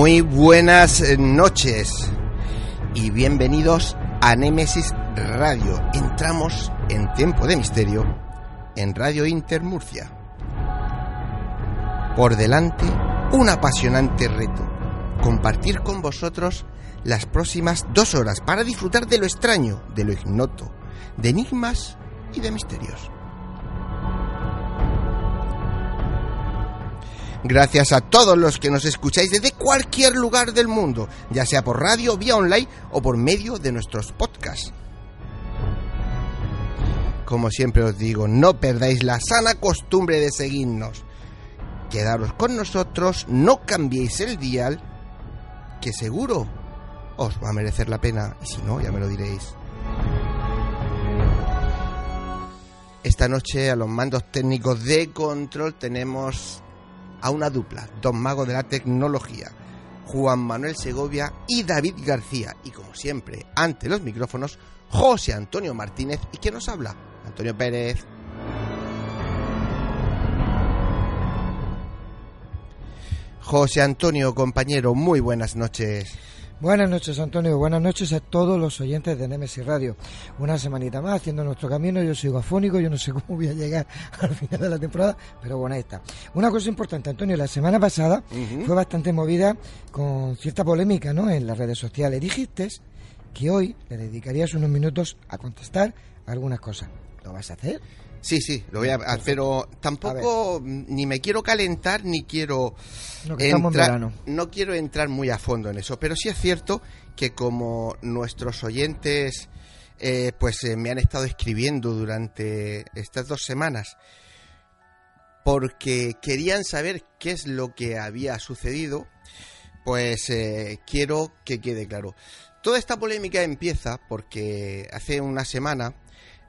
Muy buenas noches y bienvenidos a Némesis Radio. Entramos en Tiempo de Misterio en Radio Inter Murcia. Por delante, un apasionante reto. Compartir con vosotros las próximas dos horas para disfrutar de lo extraño, de lo ignoto, de enigmas y de misterios. Gracias a todos los que nos escucháis desde cualquier lugar del mundo, ya sea por radio, vía online o por medio de nuestros podcasts. Como siempre os digo, no perdáis la sana costumbre de seguirnos. Quedaros con nosotros, no cambiéis el dial, que seguro os va a merecer la pena, y si no, ya me lo diréis. Esta noche a los mandos técnicos de control tenemos a una dupla, dos magos de la tecnología, Juan Manuel Segovia y David García. Y como siempre, ante los micrófonos, José Antonio Martínez. ¿Y quién nos habla? Antonio Pérez. José Antonio, compañero, muy buenas noches. Buenas noches, Antonio. Buenas noches a todos los oyentes de Nemesis Radio. Una semanita más haciendo nuestro camino. Yo soy afónico, yo no sé cómo voy a llegar al final de la temporada, pero bueno, ahí está. Una cosa importante, Antonio, la semana pasada fue bastante movida con cierta polémica ¿no? en las redes sociales. Dijiste que hoy le dedicarías unos minutos a contestar algunas cosas. ¿Lo vas a hacer? Sí, sí, lo voy a hacer, pero tampoco ni me quiero calentar ni quiero entrar, no quiero entrar muy a fondo en eso, pero sí es cierto que como nuestros oyentes eh, pues eh, me han estado escribiendo durante estas dos semanas porque querían saber qué es lo que había sucedido, pues eh, quiero que quede claro. Toda esta polémica empieza porque hace una semana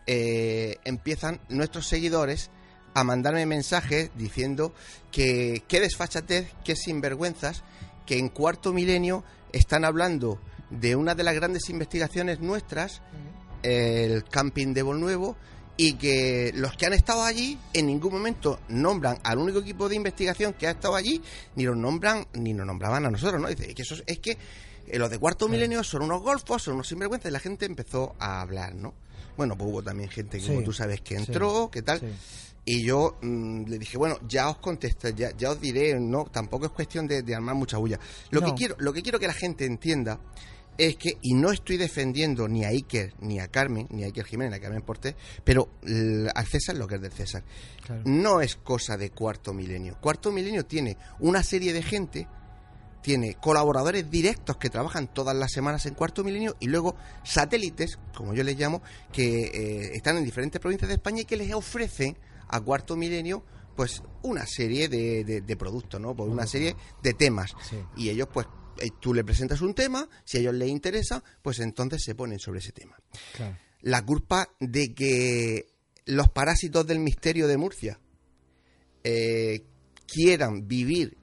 eh, empiezan nuestros seguidores a mandarme mensajes diciendo que qué desfachatez, qué sinvergüenzas, que en cuarto milenio están hablando de una de las grandes investigaciones nuestras, el camping de Nuevo y que los que han estado allí en ningún momento nombran al único equipo de investigación que ha estado allí, ni los nombran, ni nos nombraban a nosotros, ¿no? Dice que eso es, que eh, los de cuarto milenio son unos golfos, son unos sinvergüenzas, y la gente empezó a hablar, ¿no? Bueno, pues hubo también gente que, como tú sabes, que entró, ¿qué tal? Y yo mm, le dije, bueno, ya os contesté, ya, ya os diré, no, tampoco es cuestión de, armar mucha bulla. Lo, que quiero, lo que quiero que la gente entienda es que, y no estoy defendiendo ni a Iker, ni a Carmen, ni a Iker Jiménez, ni a Carmen Porté, pero al César lo que es del César. No es cosa de cuarto milenio. Cuarto milenio tiene una serie de gente tiene colaboradores directos que trabajan todas las semanas en Cuarto Milenio y luego satélites, como yo les llamo, que eh, están en diferentes provincias de España y que les ofrecen a Cuarto Milenio pues una serie de, de, productos, ¿no? Pues una serie de temas. Y ellos pues eh, tú le presentas un tema, si a ellos les interesa, pues entonces se ponen sobre ese tema. La culpa de que los parásitos del misterio de Murcia eh, quieran vivir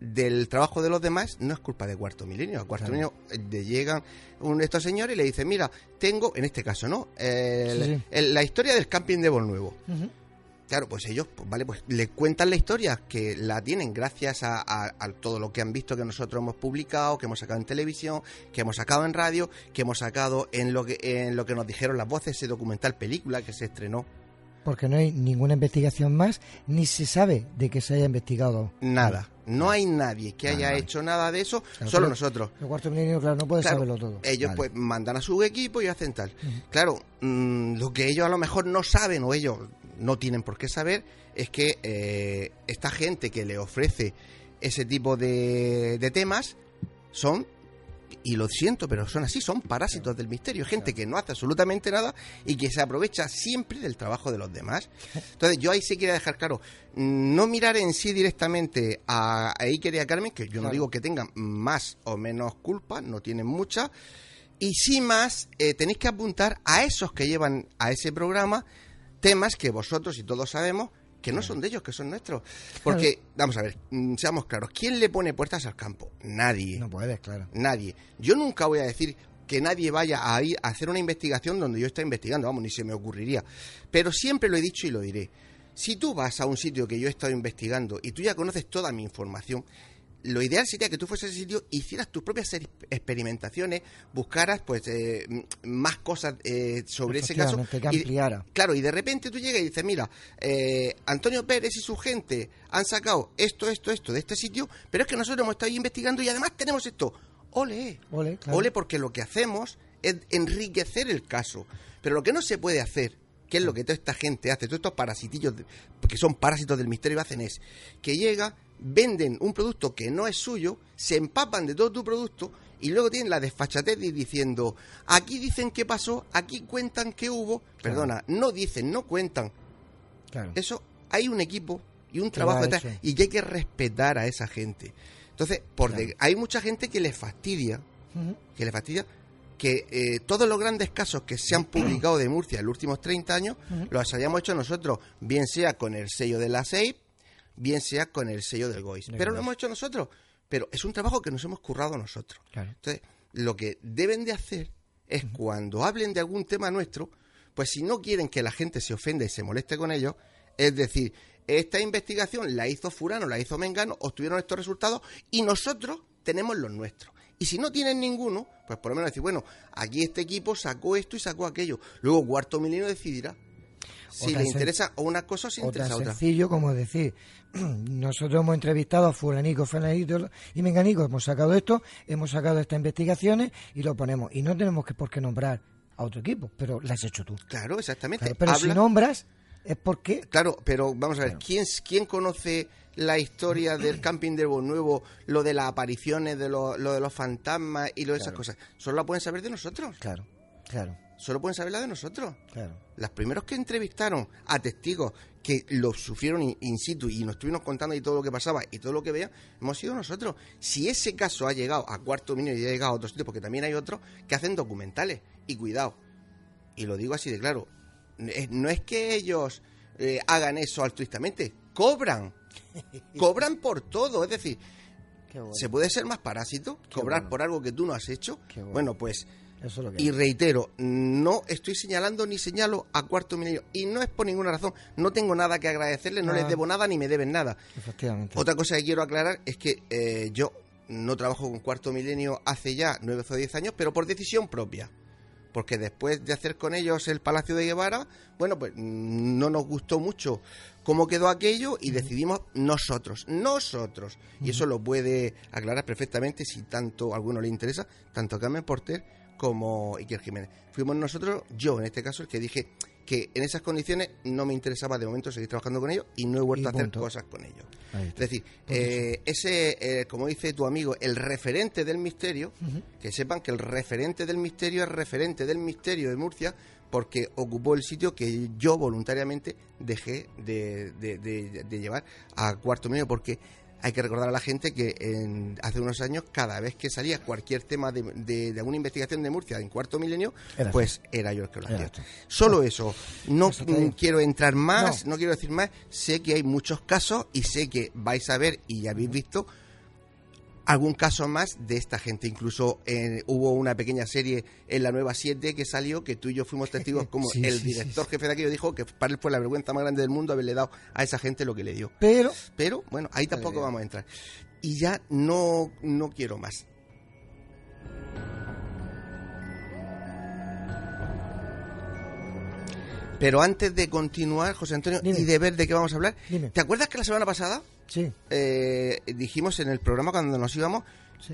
del trabajo de los demás no es culpa de Cuarto Milenio. A Cuarto Milenio le llegan un, estos señores y le dicen, mira, tengo, en este caso, ¿no? la historia del camping de Nuevo Claro, pues ellos, pues, vale, pues le cuentan la historia que la tienen gracias a, todo lo que han visto que nosotros hemos publicado, que hemos sacado en televisión, que hemos sacado en radio, que hemos sacado en lo que, en lo que nos dijeron las voces, ese documental película que se estrenó. Porque no hay ninguna investigación más, ni se sabe de que se haya investigado. Nada. No hay nadie que haya hecho nada de eso, solo nosotros. El cuarto milenio, claro, no puede saberlo todo. Ellos pues mandan a su equipo y hacen tal. Claro, mm, lo que ellos a lo mejor no saben o ellos no tienen por qué saber es que eh, esta gente que le ofrece ese tipo de, de temas son y lo siento, pero son así, son parásitos del misterio, gente que no hace absolutamente nada y que se aprovecha siempre del trabajo de los demás. Entonces, yo ahí sí quería dejar claro, no mirar en sí directamente a, Iker y a Carmen, que yo no digo que tengan más o menos culpa, no tienen mucha, y sí más eh, tenéis que apuntar a esos que llevan a ese programa temas que vosotros y todos sabemos que no son de ellos, que son nuestros. Porque, vamos a ver, mm, seamos claros, ¿quién le pone puertas al campo? Nadie. No puedes, claro. Nadie. Yo nunca voy a decir que nadie vaya a ir a hacer una investigación donde yo esté investigando, vamos, ni se me ocurriría. Pero siempre lo he dicho y lo diré. Si tú vas a un sitio que yo he estado investigando y tú ya conoces toda mi información, lo ideal sería que tú fueses a ese sitio, hicieras tus propias experimentaciones, buscaras pues eh, más cosas eh, sobre ese caso. Que ampliara. claro, y de repente tú llegas y dices, mira, eh, Antonio Pérez y su gente han sacado esto, esto, esto de este sitio, pero es que nosotros hemos estado investigando y además tenemos esto. Ole, ole, ole porque lo que hacemos es enriquecer el caso. Pero lo que no se puede hacer que es lo que toda esta gente hace, todos estos parasitillos, que son parásitos del misterio, hacen es que llega, venden un producto que no es suyo, se empapan de todo tu producto y luego tienen la desfachatez de diciendo, aquí dicen qué pasó, aquí cuentan qué hubo, perdona, no dicen, no cuentan. Eso, hay un equipo y un trabajo detrás y que hay que respetar a esa gente. Entonces, por hay mucha gente que le fastidia, que le fastidia que eh, todos los grandes casos que se han publicado de Murcia en los últimos 30 años los hayamos hecho nosotros, bien sea con el sello de la SEIP, bien sea con el sello del GOIS. Pero lo hemos hecho nosotros. Pero es un trabajo que nos hemos currado nosotros. Entonces, lo que deben de hacer es cuando hablen de algún tema nuestro, pues si no quieren que la gente se ofenda y se moleste con ellos, es decir, esta investigación la hizo Furano, la hizo Mengano, obtuvieron estos resultados y nosotros tenemos los nuestros. Y si no tienen ninguno, pues por lo menos decir, bueno, aquí este equipo sacó esto y sacó aquello. Luego Cuarto Milenio decidirá si le interesa una cosa o si le interesa otra. sencillo como decir, nosotros hemos entrevistado a fulanico, fulanito y menganico, hemos sacado esto, hemos sacado estas investigaciones y lo ponemos. Y no tenemos que por qué nombrar a otro equipo, pero lo has hecho tú. Claro, exactamente. pero si nombras es porque... Claro, pero vamos a ver, ¿quién, ¿quién conoce la historia del camping de Nuevo, lo de las apariciones, de lo, de los fantasmas y lo de esas cosas? Solo la pueden saber de nosotros. Claro, claro. Solo pueden saber la de nosotros. Claro. Los primeros que entrevistaron a testigos que lo sufrieron in, situ y nos estuvimos contando y todo lo que pasaba y todo lo que veía, hemos sido nosotros. Si ese caso ha llegado a cuarto minuto y ha llegado a otros sitios, porque también hay otros que hacen documentales. Y cuidado, y lo digo así de claro, no es que ellos eh, hagan eso altruistamente, cobran. cobran por todo, es decir, ¿se puede ser más parásito? ¿Cobrar por algo que tú no has hecho? Bueno. pues... y reitero, no estoy señalando ni señalo a Cuarto Milenio. Y no es por ninguna razón. No tengo nada que agradecerles, no les ah. debo nada ni me deben nada. Otra cosa que quiero aclarar es que eh, yo no trabajo con Cuarto Milenio hace ya nueve o diez años, pero por decisión propia porque después de hacer con ellos el Palacio de Guevara, bueno, pues no nos gustó mucho cómo quedó aquello y decidimos nosotros, nosotros. Y eso lo puede aclarar perfectamente si tanto a alguno le interesa, tanto Carmen Porter como Iker Jiménez. Fuimos nosotros, yo en este caso, el que dije, que en esas condiciones no me interesaba de momento seguir trabajando con ellos y no he vuelto a hacer cosas con ellos. Es decir, eh, ese, eh, como dice tu amigo, el referente del misterio, que sepan que el referente del misterio es referente del misterio de Murcia porque ocupó el sitio que yo voluntariamente dejé de, de llevar a cuarto medio porque hay que recordar a la gente que en, hace unos años, cada vez que salía cualquier tema de, de, alguna investigación de Murcia en cuarto milenio, pues era yo el que lo hacía. Solo eso. No quiero entrar más, no. quiero decir más. Sé que hay muchos casos y sé que vais a ver y ya habéis visto algún caso más de esta gente. Incluso eh, hubo una pequeña serie en la nueva 7 que salió que tú y yo fuimos testigos como el director jefe de aquello dijo que para él fue la vergüenza más grande del mundo haberle dado a esa gente lo que le dio. Pero, pero bueno, ahí tampoco vamos a entrar. Y ya no, no quiero más. Pero antes de continuar, José Antonio, y de ver de qué vamos a hablar, ¿te acuerdas que la semana pasada sí. Eh, dijimos en el programa cuando nos íbamos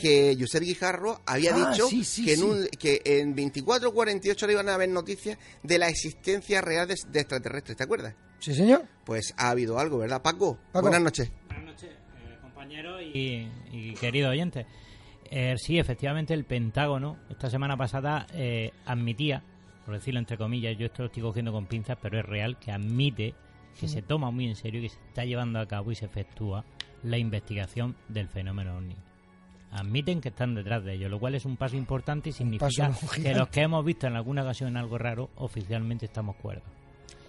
que Josep Guijarro había ah, dicho que, en un, que en 24 o 48 horas iban a haber noticias de la existencia real de, extraterrestres, ¿te acuerdas? Sí, señor. Pues ha habido algo, ¿verdad? Paco, buenas noches. Buenas noches, eh, compañero y, querido oyente. Eh, sí, efectivamente, el Pentágono esta semana pasada admitía por decirlo entre comillas, yo esto lo estoy cogiendo con pinzas, pero es real, que admite que se toma muy en serio, que se está llevando a cabo y se efectúa la investigación del fenómeno ovni. Admiten que están detrás de ello, lo cual es un paso importante y significa que los que hemos visto en alguna ocasión algo raro, oficialmente estamos cuerdos.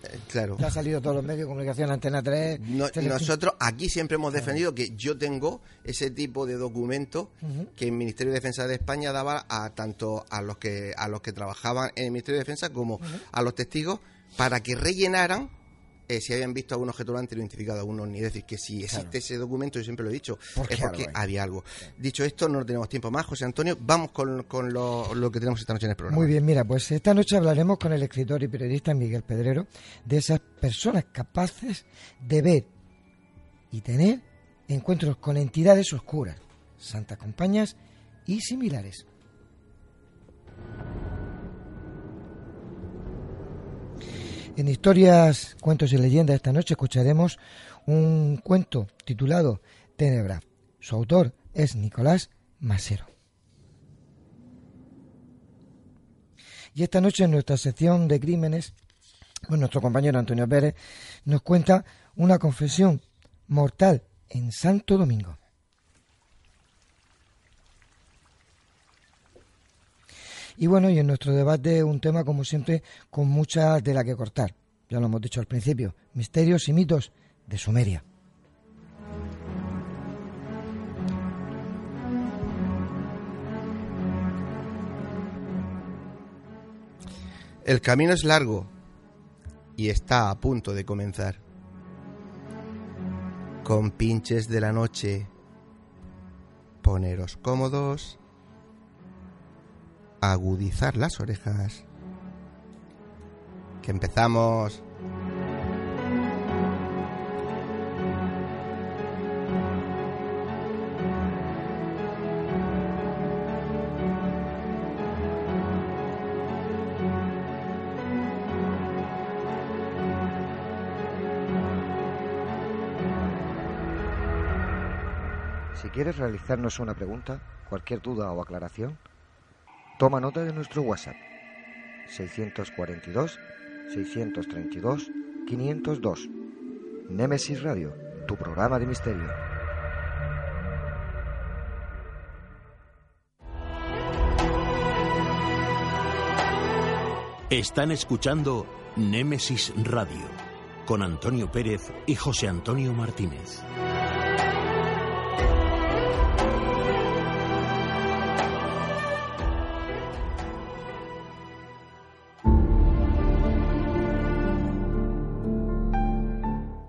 Eh, claro. Ya ha salido todos los medios de comunicación, Antena 3. nosotros aquí siempre hemos defendido que yo tengo ese tipo de documento que el Ministerio de Defensa de España daba a tanto a los que a los que trabajaban en el Ministerio de Defensa como a los testigos para que rellenaran eh, si habían visto algún objeto volante identificado algún ni Es decir, que si existe ese documento, yo siempre lo he dicho, es porque había algo. Dicho esto, no tenemos tiempo más, José Antonio. Vamos con, con lo, lo, que tenemos esta noche en el programa. Muy bien, mira, pues esta noche hablaremos con el escritor y periodista Miguel Pedrero de esas personas capaces de ver y tener encuentros con entidades oscuras, santas compañías y similares. En historias, cuentos y leyendas esta noche escucharemos un cuento titulado Tenebra. Su autor es Nicolás Masero. Y esta noche en nuestra sección de crímenes, nuestro compañero Antonio Pérez nos cuenta una confesión mortal en Santo Domingo. Y bueno, y en nuestro debate un tema, como siempre, con mucha tela que cortar. Ya lo hemos dicho al principio, misterios y mitos de Sumeria. El camino es largo y está a punto de comenzar. Con pinches de la noche, poneros cómodos agudizar las orejas. Que empezamos. Si quieres realizarnos una pregunta, cualquier duda o aclaración, Toma nota de nuestro WhatsApp 642 632 502. Nemesis Radio, tu programa de misterio. Están escuchando Némesis Radio con Antonio Pérez y José Antonio Martínez.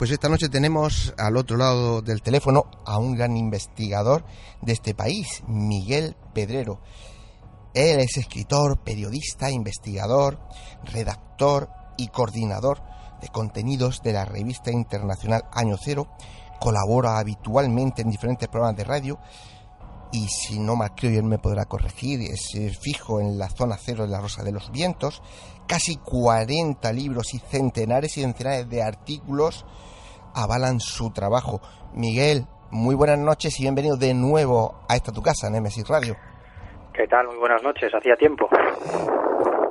Pues esta noche tenemos al otro lado del teléfono a un gran investigador de este país, Miguel Pedrero. Él es escritor, periodista, investigador, redactor y coordinador de contenidos de la revista internacional Año Cero. Colabora habitualmente en diferentes programas de radio y si no mal creo, él me podrá corregir, es fijo en la zona cero de la Rosa de los Vientos, casi 40 libros y centenares y centenares de artículos avalan su trabajo. Miguel, muy buenas noches y bienvenido de nuevo a esta tu casa, Nemesis Radio. ¿Qué tal? Muy buenas noches, hacía tiempo.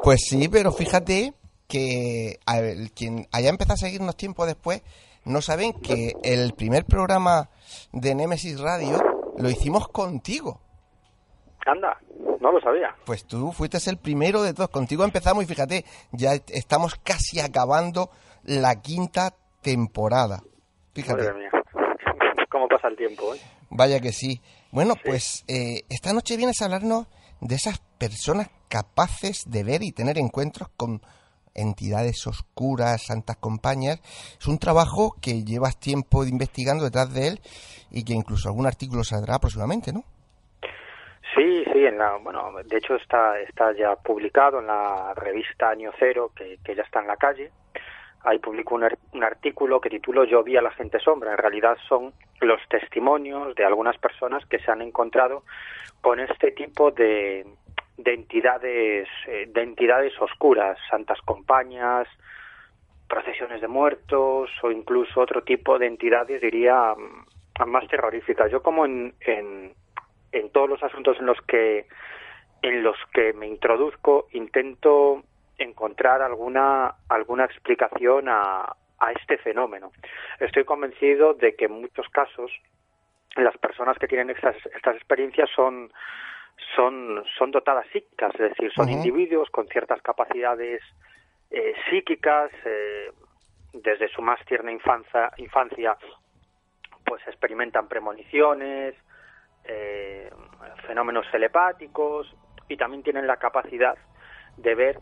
Pues sí, pero fíjate que quien haya empezado a seguirnos tiempo después, no saben que el primer programa de Nemesis Radio lo hicimos contigo. Anda, no lo sabía. Pues tú fuiste el primero de todos. Contigo empezamos y fíjate, ya estamos casi acabando la quinta temporada. Fíjate. Madre mía. ¿Cómo pasa el tiempo? Eh? Vaya que sí. Bueno, pues eh, esta noche vienes a hablarnos de esas personas capaces de ver y tener encuentros con entidades oscuras, santas compañías. Es un trabajo que llevas tiempo investigando detrás de él y que incluso algún artículo saldrá próximamente, ¿no? En la, bueno, de hecho está, está ya publicado en la revista Año Cero, que, que ya está en la calle. Ahí publico un, un artículo que titulo Yo vi a la gente sombra. En realidad son los testimonios de algunas personas que se han encontrado con este tipo de, de entidades eh, de entidades oscuras, santas compañías, procesiones de muertos o incluso otro tipo de entidades diría mm, más terroríficas. Yo como en, en, en todos los asuntos en los que en los que me introduzco intento encontrar alguna alguna explicación a, a este fenómeno. Estoy convencido de que en muchos casos las personas que tienen estas, estas experiencias son son, son dotadas psíquicas, es decir, son individuos con ciertas capacidades eh, psíquicas, eh, desde su más tierna infancia, infancia pues experimentan premoniciones, eh, fenómenos telepáticos y también tienen la capacidad de ver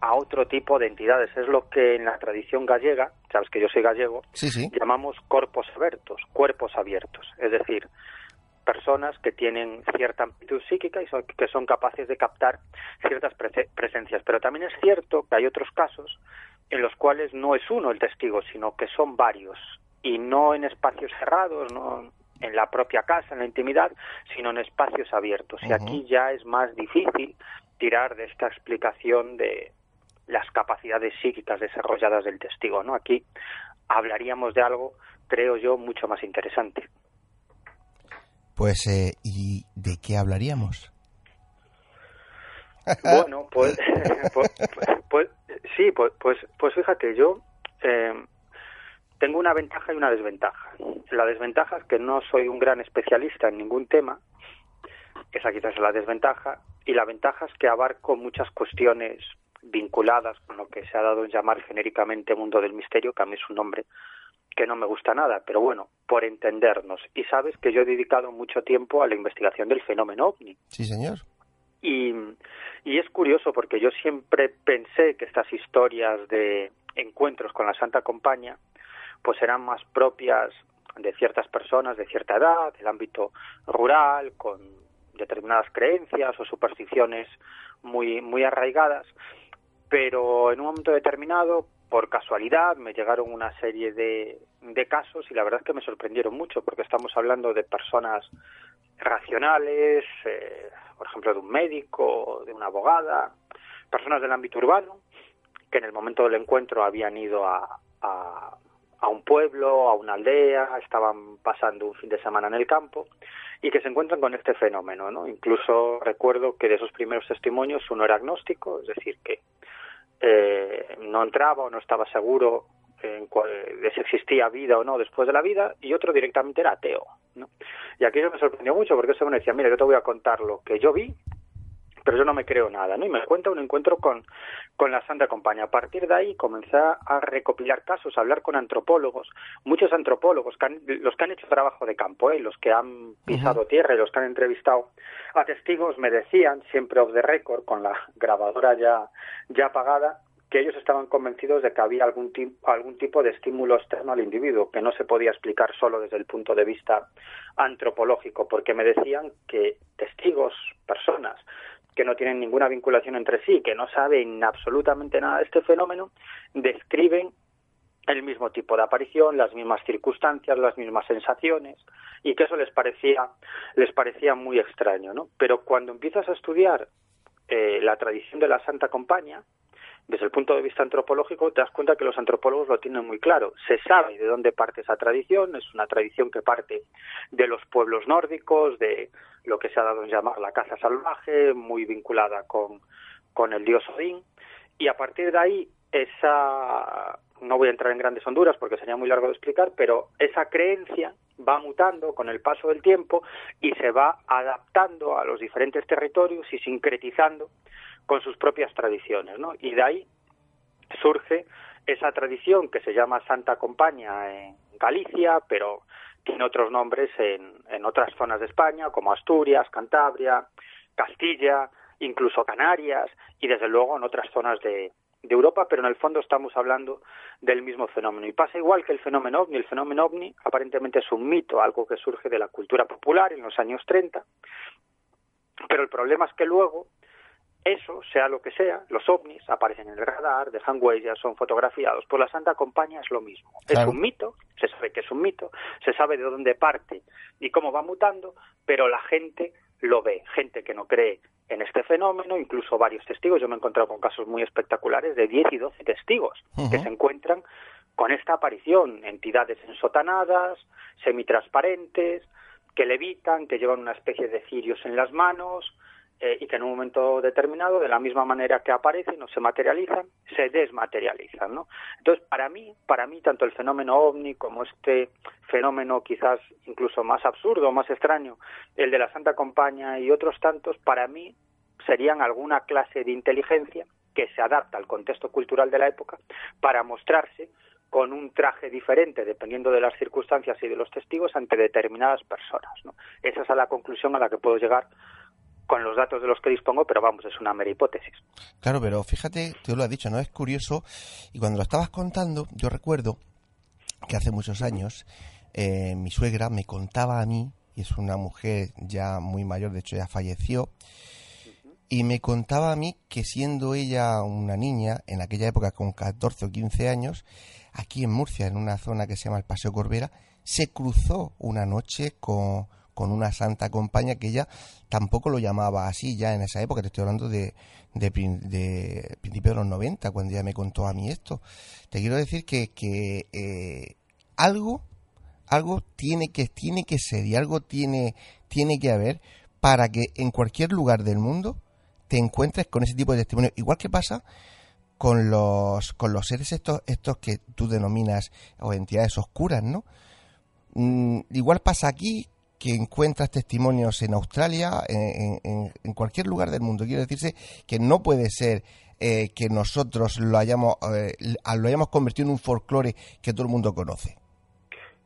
a otro tipo de entidades. Es lo que en la tradición gallega, sabes que yo soy gallego, llamamos corpos abiertos, cuerpos abiertos. Es decir, personas que tienen cierta amplitud psíquica y que son capaces de captar ciertas presencias. Pero también es cierto que hay otros casos en los cuales no es uno el testigo, sino que son varios y no en espacios cerrados, no en la propia casa, en la intimidad, sino en espacios abiertos. Y aquí ya es más difícil tirar de esta explicación de las capacidades psíquicas desarrolladas del testigo, ¿no? Aquí hablaríamos de algo, creo yo, mucho más interesante. Pues, eh, ¿y de qué hablaríamos? Bueno, pues, pues, pues, sí, pues, pues, pues fíjate, yo eh, tengo una ventaja y una desventaja. La desventaja es que no soy un gran especialista en ningún tema, esa quizás es la desventaja, y la ventaja es que abarco muchas cuestiones vinculadas con lo que se ha dado en llamar genéricamente mundo del misterio, que a mí es un nombre que no me gusta nada, pero bueno, por entendernos. Y sabes que yo he dedicado mucho tiempo a la investigación del fenómeno ovni. Sí, señor. Y, y es curioso porque yo siempre pensé que estas historias de encuentros con la Santa Compañía pues eran más propias de ciertas personas de cierta edad, del ámbito rural, con determinadas creencias o supersticiones muy, muy arraigadas, pero en un momento determinado, por casualidad me llegaron una serie de, de casos y la verdad es que me sorprendieron mucho porque estamos hablando de personas racionales, eh, por ejemplo de un médico, de una abogada, personas del ámbito urbano que en el momento del encuentro habían ido a, a, a un pueblo, a una aldea, estaban pasando un fin de semana en el campo y que se encuentran con este fenómeno, ¿no? Incluso recuerdo que de esos primeros testimonios uno era agnóstico, es decir, que eh, no entraba o no estaba seguro en de si existía vida o no después de la vida, y otro directamente era ateo. ¿no? Y aquello me sorprendió mucho porque ese me decía, mira, yo te voy a contar lo que yo vi, pero yo no me creo nada, ¿no? Y me cuenta un encuentro con, con la Santa Compañía. A partir de ahí comencé a recopilar casos, a hablar con antropólogos, muchos antropólogos, los que han hecho trabajo de campo, ¿eh? los que han pisado tierra y los que han entrevistado a testigos, me decían, siempre off the record, con la grabadora ya, ya apagada, que ellos estaban convencidos de que había algún, algún tipo de estímulo externo al individuo, que no se podía explicar solo desde el punto de vista antropológico, porque me decían que testigos, personas, que no tienen ninguna vinculación entre sí, que no saben absolutamente nada de este fenómeno, describen el mismo tipo de aparición, las mismas circunstancias, las mismas sensaciones, y que eso les parecía, les parecía muy extraño, ¿no? Pero cuando empiezas a estudiar eh, la tradición de la Santa Compañía, desde el punto de vista antropológico, te das cuenta que los antropólogos lo tienen muy claro. Se sabe de dónde parte esa tradición, es una tradición que parte de los pueblos nórdicos, de lo que se ha dado en llamar la caza salvaje, muy vinculada con, con el dios Odín, y a partir de ahí esa no voy a entrar en grandes honduras porque sería muy largo de explicar, pero esa creencia va mutando con el paso del tiempo y se va adaptando a los diferentes territorios y sincretizando con sus propias tradiciones, ¿no? Y de ahí surge esa tradición que se llama Santa Compaña en Galicia, pero tiene otros nombres en, en otras zonas de España, como Asturias, Cantabria, Castilla, incluso Canarias y desde luego en otras zonas de, de Europa, pero en el fondo estamos hablando del mismo fenómeno. Y pasa igual que el fenómeno ovni. El fenómeno ovni aparentemente es un mito, algo que surge de la cultura popular en los años 30, pero el problema es que luego eso, sea lo que sea, los ovnis aparecen en el radar, dejan huellas, son fotografiados. Pues la Santa Compañía es lo mismo. Es un mito, se sabe que es un mito, se sabe de dónde parte y cómo va mutando, pero la gente lo ve. Gente que no cree en este fenómeno, incluso varios testigos. Yo me he encontrado con casos muy espectaculares de 10 y 12 testigos que se encuentran con esta aparición, entidades ensotanadas, semitransparentes, que levitan, que llevan una especie de cirios en las manos, eh, y que en un momento determinado, de la misma manera que aparecen o se materializan, se desmaterializan, ¿no? Entonces, para mí, para mí, tanto el fenómeno ovni como este fenómeno quizás incluso más absurdo, más extraño, el de la Santa Compaña y otros tantos, para mí serían alguna clase de inteligencia que se adapta al contexto cultural de la época para mostrarse con un traje diferente dependiendo de las circunstancias y de los testigos ante determinadas personas. ¿no? Esa es la conclusión a la que puedo llegar con los datos de los que dispongo, pero vamos, es una mera hipótesis. Claro, pero fíjate, tú lo has dicho, ¿no? Es curioso, y cuando lo estabas contando, yo recuerdo que hace muchos años eh, mi suegra me contaba a mí, y es una mujer ya muy mayor, de hecho ya falleció, y me contaba a mí que siendo ella una niña, en aquella época con 14 o 15 años, aquí en Murcia, en una zona que se llama el Paseo Corbera, se cruzó una noche con, con una santa compañía que ella tampoco lo llamaba así ya en esa época, te estoy hablando de, de, de principios de los 90, cuando ella me contó a mí esto. Te quiero decir que, que eh, algo, algo tiene que, tiene que ser y algo tiene, tiene que haber para que en cualquier lugar del mundo te encuentres con ese tipo de testimonio. Igual que pasa con los, con los seres estos, estos que tú denominas o entidades oscuras, ¿no? Mm, igual pasa aquí que encuentras testimonios en Australia, en, cualquier lugar del mundo. Quiero decirse que no puede ser eh, que nosotros lo hayamos, eh, lo hayamos convertido en un folclore que todo el mundo conoce.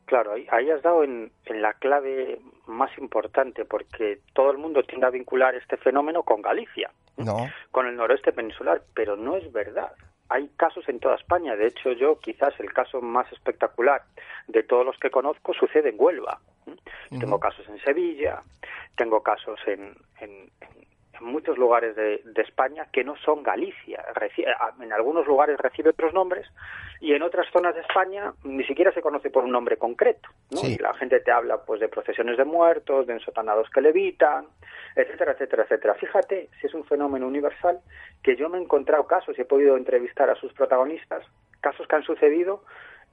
Claro, ahí, has dado en, en, la clave más importante, porque todo el mundo tiende a vincular este fenómeno con Galicia, no. con el noroeste peninsular, pero no es verdad hay casos en toda España. De hecho, yo quizás el caso más espectacular de todos los que conozco sucede en Huelva. Tengo casos en Sevilla, tengo casos en, en, muchos lugares de, España que no son Galicia. en algunos lugares recibe otros nombres y en otras zonas de España ni siquiera se conoce por un nombre concreto. Y la gente te habla pues de procesiones de muertos, de ensotanados que levitan, etcétera, etcétera, etcétera. Fíjate si es un fenómeno universal que yo me he encontrado casos y he podido entrevistar a sus protagonistas, casos que han sucedido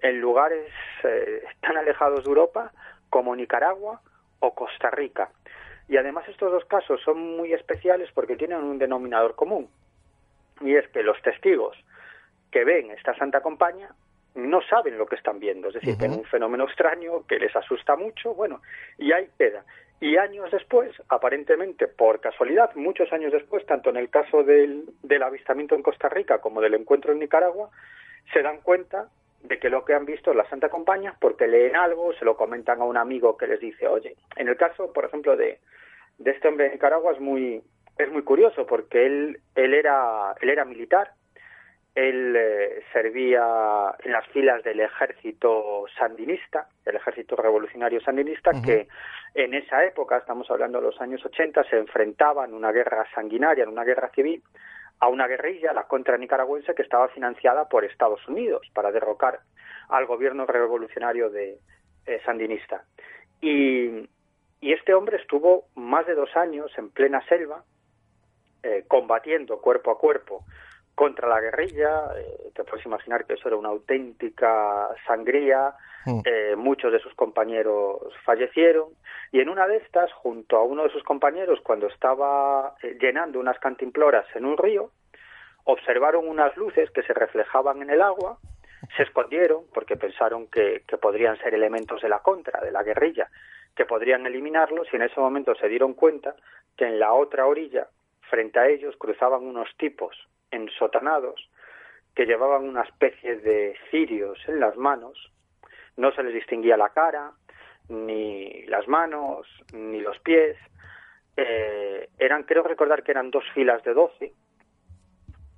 en lugares eh, tan alejados de Europa como Nicaragua o Costa Rica. Y además estos dos casos son muy especiales porque tienen un denominador común. Y es que los testigos que ven esta Santa Compañía no saben lo que están viendo. Es decir, que un fenómeno extraño que les asusta mucho, bueno, y ahí queda. Y años después, aparentemente por casualidad, muchos años después, tanto en el caso del, del avistamiento en Costa Rica como del encuentro en Nicaragua, se dan cuenta de que lo que han visto es la Santa Compañía porque leen algo, se lo comentan a un amigo que les dice, oye, en el caso, por ejemplo, de, de este hombre de Nicaragua es muy, es muy curioso porque él, él, era, él era militar, él eh, servía en las filas del ejército sandinista, el ejército revolucionario sandinista, que en esa época, estamos hablando de los años 80, se enfrentaba en una guerra sanguinaria, en una guerra civil, a una guerrilla, la contra nicaragüense, que estaba financiada por Estados Unidos para derrocar al gobierno revolucionario de eh, sandinista. Y, este hombre estuvo más de dos años en plena selva, eh, combatiendo cuerpo a cuerpo contra la guerrilla. Eh, te puedes imaginar que eso era una auténtica sangría. Mm. Eh, muchos de sus compañeros fallecieron y en una de estas, junto a uno de sus compañeros, cuando estaba llenando unas cantimploras en un río, observaron unas luces que se reflejaban en el agua, se escondieron porque pensaron que, que podrían ser elementos de la contra, de la guerrilla, que podrían eliminarlos y en ese momento se dieron cuenta que en la otra orilla, frente a ellos, cruzaban unos tipos ensotanados que llevaban una especie de cirios en las manos, no se les distinguía la cara, ni las manos, ni los pies, eh, eran, creo recordar que eran dos filas de doce,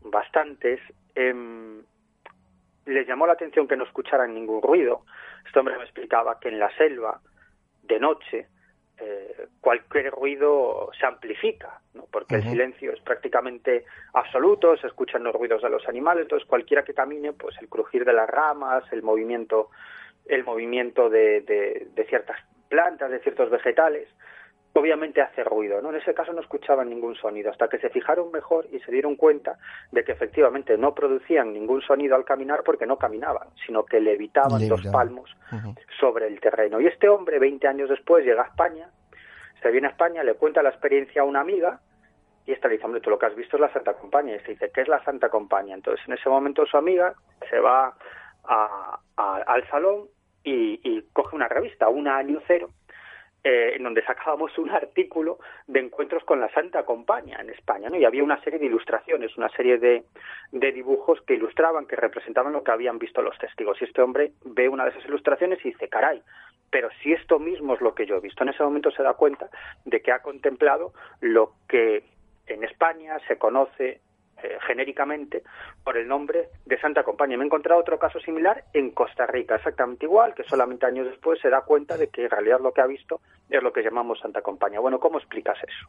bastantes, em, les llamó la atención que no escucharan ningún ruido, este hombre me explicaba que en la selva, de noche, eh, cualquier ruido se amplifica, ¿no? porque el silencio es prácticamente absoluto, se escuchan los ruidos de los animales, entonces cualquiera que camine, pues el crujir de las ramas, el movimiento, el movimiento de, de, ciertas plantas, de ciertos vegetales, obviamente hace ruido, ¿no? En ese caso no escuchaban ningún sonido, hasta que se fijaron mejor y se dieron cuenta de que efectivamente no producían ningún sonido al caminar porque no caminaban, sino que levitaban dos palmos sobre el terreno. Y este hombre, 20 años después, llega a España, se viene a España, le cuenta la experiencia a una amiga y esta le dice, hombre, tú lo que has visto es la Santa Compañía. Y se dice, ¿qué es la Santa Compañía? Entonces, en ese momento su amiga se va al salón y, y, coge una revista, una año cero, eh, en donde sacábamos un artículo de encuentros con la Santa Compañía en España, ¿no? Y había una serie de ilustraciones, una serie de, de dibujos que ilustraban, que representaban lo que habían visto los testigos. Y este hombre ve una de esas ilustraciones y dice, caray, pero si esto mismo es lo que yo he visto, en ese momento se da cuenta de que ha contemplado lo que en España se conoce eh, genéricamente por el nombre de Santa Compañía. Me he encontrado otro caso similar en Costa Rica, exactamente igual, que solamente años después se da cuenta de que en realidad lo que ha visto es lo que llamamos Santa Compañía. Bueno, ¿cómo explicas eso?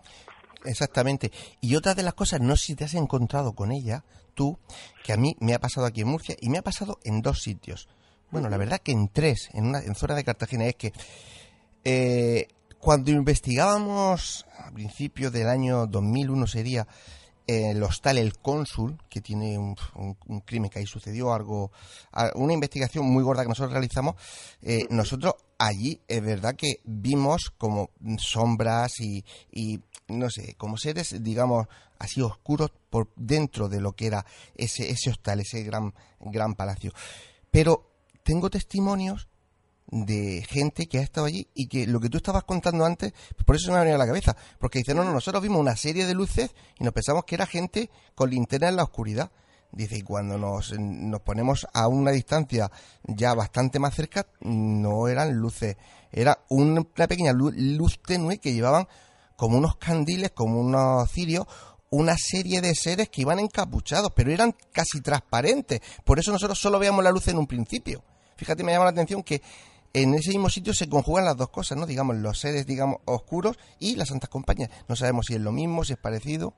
Exactamente. Y otra de las cosas, no sé si te has encontrado con ella, tú, que a mí me ha pasado aquí en Murcia y me ha pasado en dos sitios. Bueno, la verdad que en tres, en una en zona de Cartagena, es que eh, cuando investigábamos a principios del año 2001 sería el hostal El Cónsul, que tiene un, crimen que ahí sucedió, algo, una investigación muy gorda que nosotros realizamos, eh, nosotros allí es verdad que vimos como sombras y, y, no sé, como seres, digamos, así oscuros por dentro de lo que era ese, ese hostal, ese gran, gran palacio. Pero tengo testimonios de gente que ha estado allí y que lo que tú estabas contando antes, por eso se me ha venido a la cabeza, porque dice, no, no, nosotros vimos una serie de luces y nos pensamos que era gente con linterna en la oscuridad. Dice, y cuando nos, nos ponemos a una distancia ya bastante más cerca, no eran luces, era una pequeña luz, tenue que llevaban como unos candiles, como unos cirios, una serie de seres que iban encapuchados, pero eran casi transparentes. Por eso nosotros solo veíamos la luz en un principio. Fíjate, me llama la atención que en ese mismo sitio se conjugan las dos cosas, ¿no? Digamos, los seres, digamos, oscuros y las santas compañías. No sabemos si es lo mismo, si es parecido.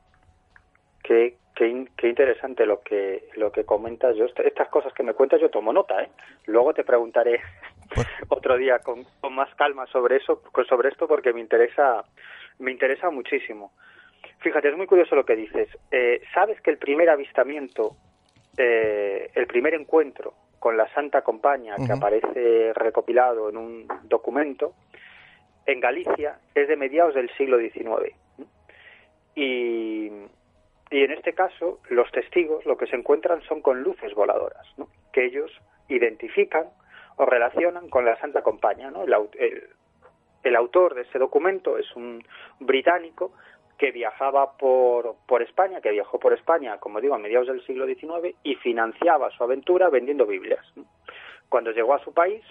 Qué, qué, qué interesante lo que lo que comentas. Yo estas cosas que me cuentas yo tomo nota, ¿eh? Luego te preguntaré pues otro día con, con, más calma sobre eso, sobre esto, porque me interesa me interesa muchísimo. Fíjate, es muy curioso lo que dices. Eh, Sabes que el primer avistamiento, eh, el primer encuentro con la Santa Compañía, que aparece recopilado en un documento, en Galicia es de mediados del siglo XIX. Y, y en este caso, los testigos lo que se encuentran son con luces voladoras, que ellos identifican o relacionan con la Santa Compañía. ¿no? el autor de ese documento es un británico que viajaba por, por España, que viajó por España, como digo, a mediados del siglo XIX y financiaba su aventura vendiendo Biblias. Cuando llegó a su país,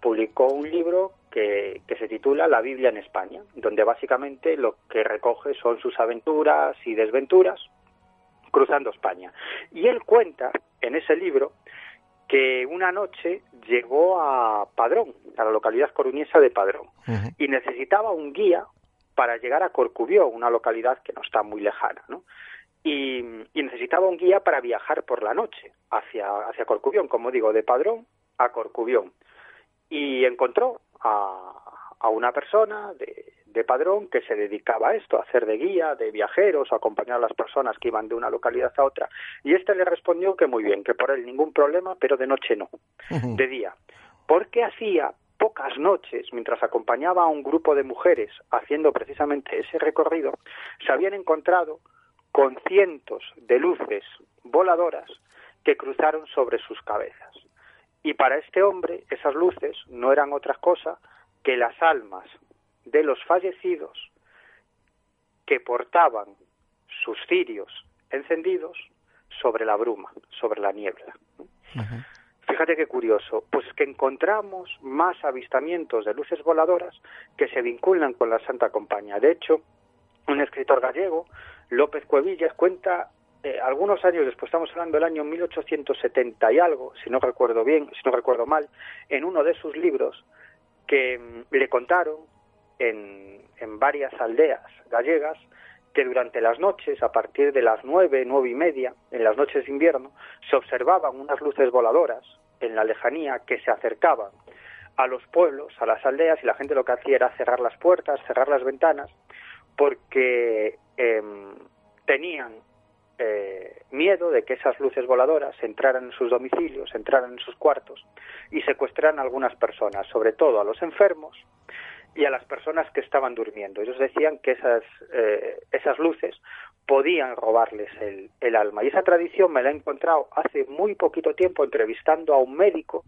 publicó un libro que, que, se titula La Biblia en España, donde básicamente lo que recoge son sus aventuras y desventuras cruzando España. Y él cuenta en ese libro que una noche llegó a Padrón, a la localidad coruñesa de Padrón, y necesitaba un guía para llegar a Corcubión, una localidad que no está muy lejana, ¿no? Y, necesitaba un guía para viajar por la noche hacia, hacia Corcubión, como digo, de Padrón a Corcubión. Y encontró a, a una persona de, de padrón que se dedicaba a esto, a hacer de guía, de viajeros, a acompañar a las personas que iban de una localidad a otra. Y este le respondió que muy bien, que por él ningún problema, pero de noche no, de día. Porque hacía pocas noches, mientras acompañaba a un grupo de mujeres haciendo precisamente ese recorrido, se habían encontrado con cientos de luces voladoras que cruzaron sobre sus cabezas. Y para este hombre esas luces no eran otra cosa que las almas de los fallecidos que portaban sus cirios encendidos sobre la bruma, sobre la niebla. Fíjate qué curioso, pues que encontramos más avistamientos de luces voladoras que se vinculan con la Santa Compañía. De hecho, un escritor gallego, López Cuevillas, cuenta eh, algunos años después, estamos hablando del año 1870 y algo, si no recuerdo bien, si no recuerdo mal, en uno de sus libros que mm, le contaron en, en varias aldeas gallegas que durante las noches, a partir de las nueve, nueve y media, en las noches de invierno, se observaban unas luces voladoras en la lejanía que se acercaban a los pueblos, a las aldeas, y la gente lo que hacía era cerrar las puertas, cerrar las ventanas, porque em, tenían eh, miedo de que esas luces voladoras entraran en sus domicilios, entraran en sus cuartos y secuestraran a algunas personas, sobre todo a los enfermos y a las personas que estaban durmiendo. Ellos decían que esas, eh, esas luces podían robarles el, el, alma. Y esa tradición me la he encontrado hace muy poquito tiempo entrevistando a un médico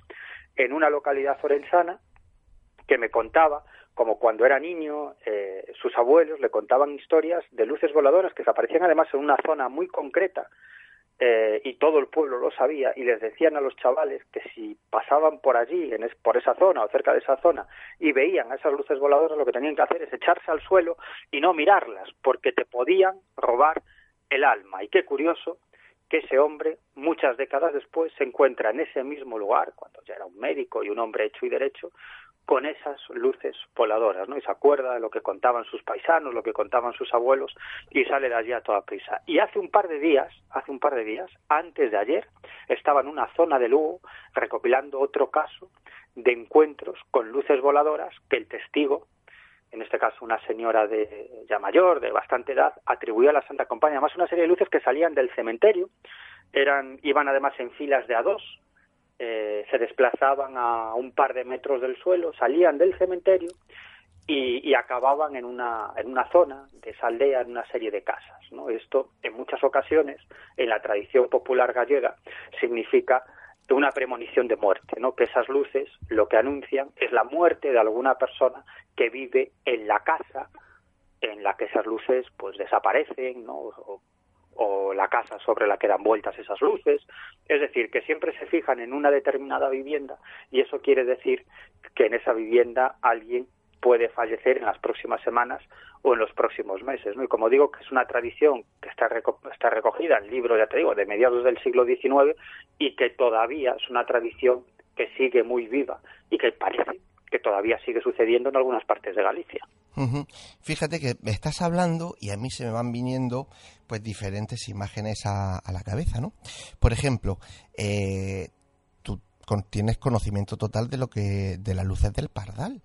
en una localidad forensana que me contaba como cuando era niño eh, sus abuelos le contaban historias de luces voladoras que se aparecían además en una zona muy concreta eh, y todo el pueblo lo sabía y les decían a los chavales que si pasaban por allí, en por esa zona o cerca de esa zona y veían a esas luces voladoras, lo que tenían que hacer es echarse al suelo y no mirarlas, porque te podían robar el alma. Y qué curioso que ese hombre, muchas décadas después, se encuentra en ese mismo lugar, cuando ya era un médico y un hombre hecho y derecho, con esas luces voladoras, ¿no? Y se acuerda de lo que contaban sus paisanos, lo que contaban sus abuelos, y sale de allí a toda prisa. Y hace un par de días, hace un par de días, antes de ayer, estaba en una zona de Lugo recopilando otro caso de encuentros con luces voladoras que el testigo, en este caso una señora de ya mayor, de bastante edad, atribuyó a la Santa Compañía. Además, una serie de luces que salían del cementerio, eran, iban además en filas de a dos, eh, se desplazaban a un par de metros del suelo, salían del cementerio y, acababan en una, en una zona de esa aldea, en una serie de casas. ¿no? Esto, en muchas ocasiones, en la tradición popular gallega, significa una premonición de muerte, ¿no? que esas luces lo que anuncian es la muerte de alguna persona que vive en la casa en la que esas luces pues desaparecen ¿no? o o la casa sobre la que dan vueltas esas luces. Es decir, que siempre se fijan en una determinada vivienda y eso quiere decir que en esa vivienda alguien puede fallecer en las próximas semanas o en los próximos meses. ¿no? Y como digo, que es una tradición que está, está recogida en libros, ya te digo, de mediados del siglo XIX y que todavía es una tradición que sigue muy viva y que parece que todavía sigue sucediendo en algunas partes de Galicia. Fíjate que me estás hablando y a mí se me van viniendo pues diferentes imágenes a, la cabeza, ¿no? Por ejemplo, eh, tú tienes conocimiento total de lo que de las luces del pardal.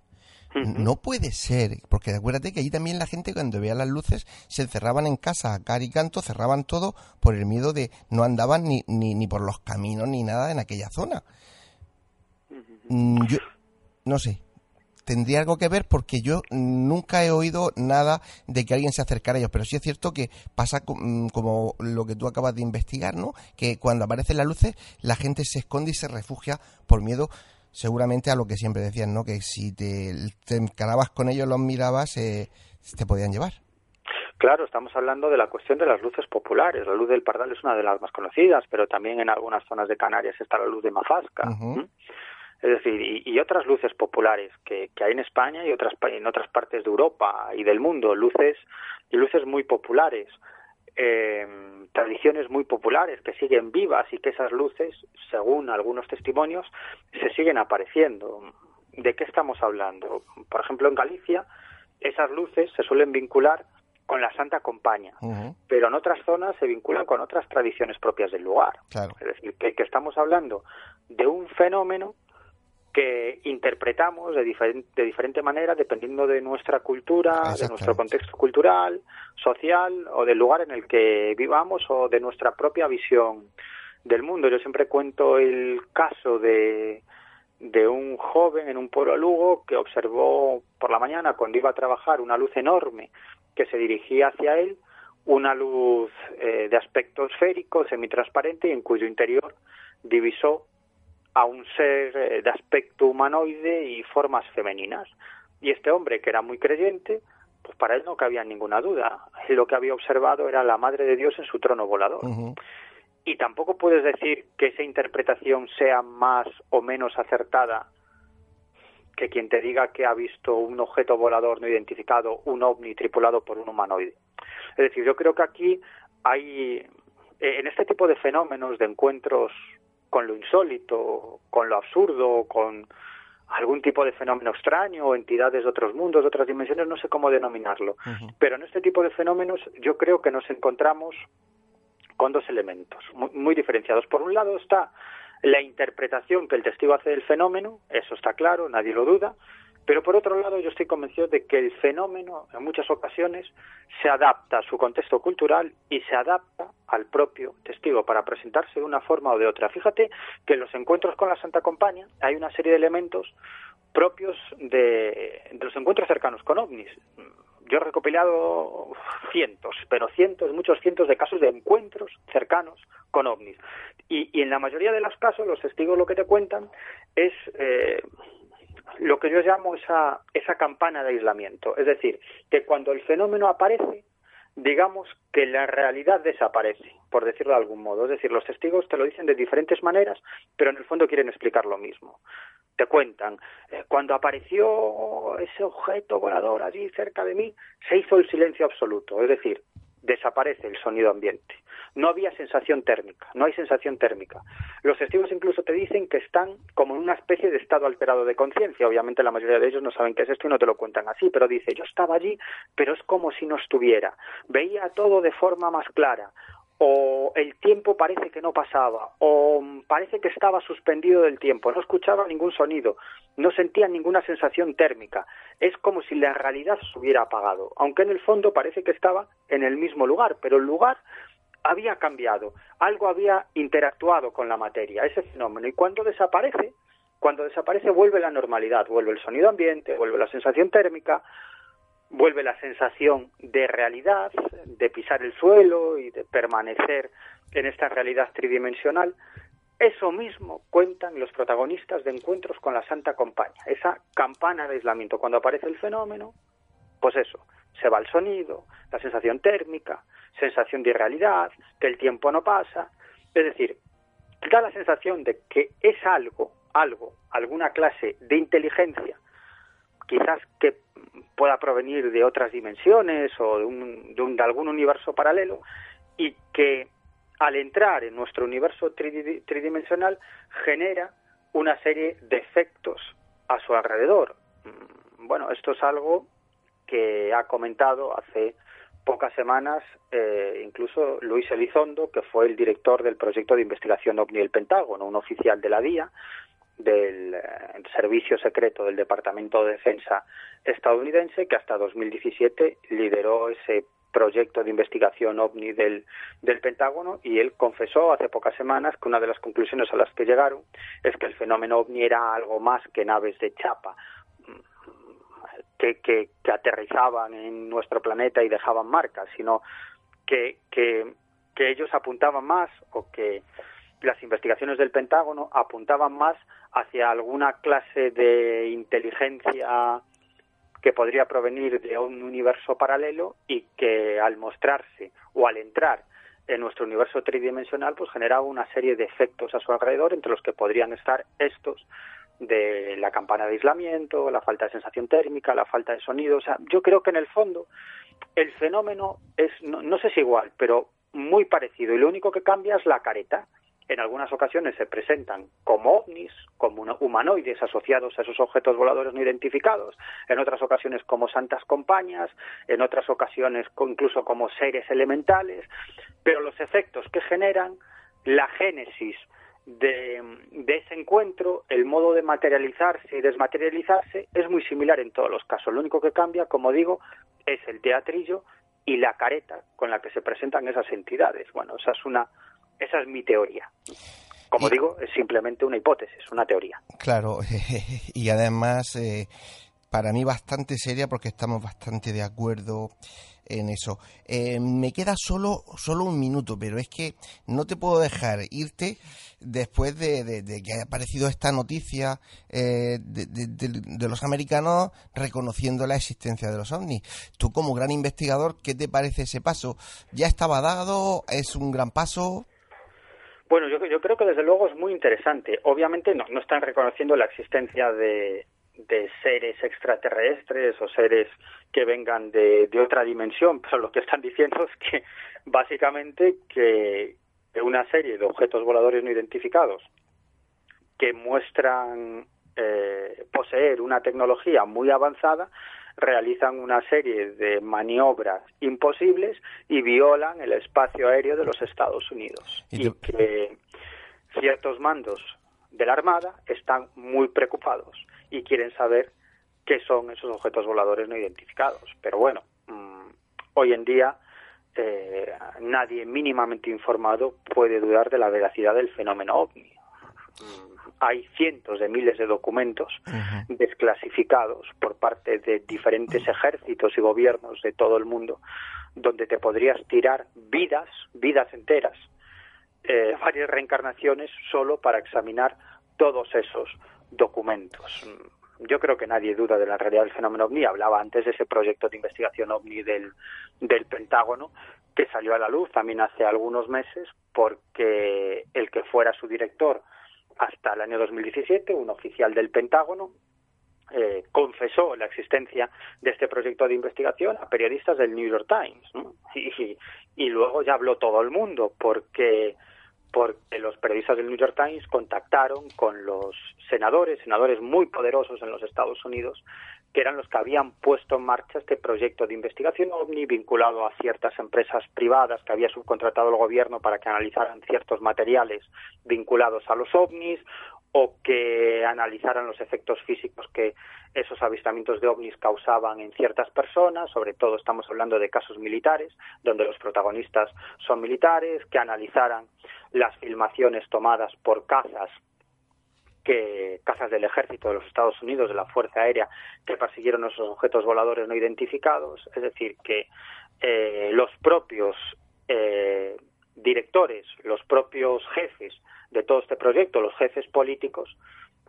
No puede ser, porque acuérdate que allí también la gente cuando veía las luces se encerraban en casa a y canto, cerraban todo por el miedo de no andaban ni, ni, ni por los caminos ni nada en aquella zona. Mm, yo no sé, tendría algo que ver porque yo nunca he oído nada de que alguien se acercara a ellos, pero sí es cierto que pasa mm, como lo que tú acabas de investigar, ¿no? Que cuando aparecen las luces la gente se esconde y se refugia por miedo seguramente a lo que siempre decían, ¿no? Que si te, te encarabas con ellos, los mirabas, eh, te podían llevar. Claro, estamos hablando de la cuestión de las luces populares. La luz del Pardal es una de las más conocidas, pero también en algunas zonas de Canarias está la luz de Mafasca. Es decir, y, otras luces populares que, hay en España y otras en otras partes de Europa y del mundo, luces y luces muy populares, eh, tradiciones muy populares que siguen vivas y que esas luces, según algunos testimonios, se siguen apareciendo. ¿De qué estamos hablando? Por ejemplo, en Galicia, esas luces se suelen vincular con la Santa Compañía, pero en otras zonas se vinculan con otras tradiciones propias del lugar. Es decir, que estamos hablando de un fenómeno que interpretamos de, diferente, de diferente manera dependiendo de nuestra cultura, de nuestro contexto cultural, social o del lugar en el que vivamos o de nuestra propia visión del mundo. Yo siempre cuento el caso de, de un joven en un pueblo Lugo que observó por la mañana cuando iba a trabajar una luz enorme que se dirigía hacia él, una luz eh, de aspecto esférico, semitransparente y en cuyo interior divisó a un ser eh, de aspecto humanoide y formas femeninas. Y este hombre, que era muy creyente, pues para él no cabía ninguna duda. Lo que había observado era la Madre de Dios en su trono volador. Y tampoco puedes decir que esa interpretación sea más o menos acertada que quien te diga que ha visto un objeto volador no identificado, un ovni tripulado por un humanoide. Es decir, yo creo que aquí hay, eh, en este tipo de fenómenos, de encuentros con lo insólito, con lo absurdo, con algún tipo de fenómeno extraño o entidades de otros mundos, de otras dimensiones, no sé cómo denominarlo. Pero en este tipo de fenómenos yo creo que nos encontramos con dos elementos muy, muy diferenciados. Por un lado está la interpretación que el testigo hace del fenómeno, eso está claro, nadie lo duda, pero por otro lado, yo estoy convencido de que el fenómeno, en muchas ocasiones, se adapta a su contexto cultural y se adapta al propio testigo para presentarse de una forma o de otra. Fíjate que en los encuentros con la Santa Compañía hay una serie de elementos propios de, los encuentros cercanos con ovnis. Yo he recopilado cientos, pero cientos, muchos cientos de casos de encuentros cercanos con ovnis. Y, y en la mayoría de los casos, los testigos lo que te cuentan es eh, lo que yo llamo esa, esa campana de aislamiento. Es decir, que cuando el fenómeno aparece, digamos que la realidad desaparece, por decirlo de algún modo. Es decir, los testigos te lo dicen de diferentes maneras, pero en el fondo quieren explicar lo mismo. Te cuentan, eh, cuando apareció ese objeto volador allí cerca de mí, se hizo el silencio absoluto, es decir, desaparece el sonido ambiente no había sensación térmica, no hay sensación térmica. Los testigos incluso te dicen que están como en una especie de estado alterado de conciencia. Obviamente la mayoría de ellos no saben qué es esto y no te lo cuentan así, pero dice, yo estaba allí, pero es como si no estuviera. Veía todo de forma más clara o el tiempo parece que no pasaba, o parece que estaba suspendido del tiempo, no escuchaba ningún sonido, no sentía ninguna sensación térmica, es como si la realidad se hubiera apagado, aunque en el fondo parece que estaba en el mismo lugar, pero el lugar había cambiado, algo había interactuado con la materia, ese fenómeno, y cuando desaparece, cuando desaparece vuelve la normalidad, vuelve el sonido ambiente, vuelve la sensación térmica, vuelve la sensación de realidad, de pisar el suelo y de permanecer en esta realidad tridimensional. Eso mismo cuentan los protagonistas de encuentros con la Santa Compañía, esa campana de aislamiento. Cuando aparece el fenómeno, pues eso, se va el sonido, la sensación térmica, sensación de irrealidad, que el tiempo no pasa. Es decir, da la sensación de que es algo, algo, alguna clase de inteligencia, quizás que pueda provenir de otras dimensiones o de, un, de, un, de algún universo paralelo, y que al entrar en nuestro universo tridimensional genera una serie de efectos a su alrededor. Mm, bueno, esto es algo que ha comentado hace pocas semanas eh, incluso Luis Elizondo, que fue el director del proyecto de investigación OVNI del Pentágono, un oficial de la DIA, del eh, Servicio Secreto del Departamento de Defensa estadounidense, que hasta 2017 lideró ese proyecto de investigación ovni del, del Pentágono y él confesó hace pocas semanas que una de las conclusiones a las que llegaron es que el fenómeno ovni era algo más que naves de chapa, que, aterrizaban en nuestro planeta y dejaban marcas, sino que, que, ellos apuntaban más o que las investigaciones del Pentágono apuntaban más hacia alguna clase de inteligencia que podría provenir de un universo paralelo y que al mostrarse o al entrar en nuestro universo tridimensional pues generaba una serie de efectos a su alrededor entre los que podrían estar estos de la campana de aislamiento, la falta de sensación térmica, la falta de sonido. O sea, yo creo que en el fondo el fenómeno es, no, sé si igual, pero muy parecido. Y lo único que cambia es la careta. En algunas ocasiones se presentan como ovnis, como humanoides asociados a esos objetos voladores no identificados, en otras ocasiones como santas compañías, en otras ocasiones incluso como seres elementales, pero los efectos que generan, la génesis de, ese encuentro, el modo de materializarse y desmaterializarse es muy similar en todos los casos. Lo único que cambia, como digo, es el teatrillo y la careta con la que se presentan esas entidades. Bueno, esa es una, esa es mi teoría. Como digo, es simplemente una hipótesis, una teoría. Claro, y además eh, para mí bastante seria porque estamos bastante de acuerdo en eso. Eh, me queda solo, solo un minuto, pero es que no te puedo dejar irte después de, que haya aparecido esta noticia eh, de, los americanos reconociendo la existencia de los ovnis. Tú como gran investigador, ¿qué te parece ese paso? ¿Ya estaba dado? ¿Es un gran paso? Bueno, yo, yo creo que desde luego es muy interesante. Obviamente no, no están reconociendo la existencia de, de seres extraterrestres o seres que vengan de, de, otra dimensión, pero lo que están diciendo es que básicamente que una serie de objetos voladores no identificados que muestran eh, poseer una tecnología muy avanzada realizan una serie de maniobras imposibles y violan el espacio aéreo de los Estados Unidos. Y que ciertos mandos de la Armada están muy preocupados y quieren saber qué son esos objetos voladores no identificados. Pero bueno, mm, hoy en día eh, nadie mínimamente informado puede dudar de la veracidad del fenómeno ovni. Mm, hay cientos de miles de documentos desclasificados por parte de diferentes ejércitos y gobiernos de todo el mundo donde te podrías tirar vidas, vidas enteras, eh, varias reencarnaciones solo para examinar todos esos documentos. Yo creo que nadie duda de la realidad del fenómeno ovni. Hablaba antes de ese proyecto de investigación ovni del, del Pentágono que salió a la luz también hace algunos meses porque el que fuera su director hasta el año 2017, un oficial del Pentágono, eh, confesó la existencia de este proyecto de investigación a periodistas del New York Times. Y, y, luego ya habló todo el mundo porque porque los periodistas del New York Times contactaron con los senadores, senadores muy poderosos en los Estados Unidos, que eran los que habían puesto en marcha este proyecto de investigación OVNI vinculado a ciertas empresas privadas que había subcontratado el gobierno para que analizaran ciertos materiales vinculados a los OVNIs o que analizaran los efectos físicos que esos avistamientos de ovnis causaban en ciertas personas, sobre todo estamos hablando de casos militares, donde los protagonistas son militares, que analizaran las filmaciones tomadas por cazas que cazas del ejército de los Estados Unidos, de la Fuerza Aérea, que persiguieron esos objetos voladores no identificados, es decir, que eh, los propios eh, directores, los propios jefes de todo este proyecto, los jefes políticos,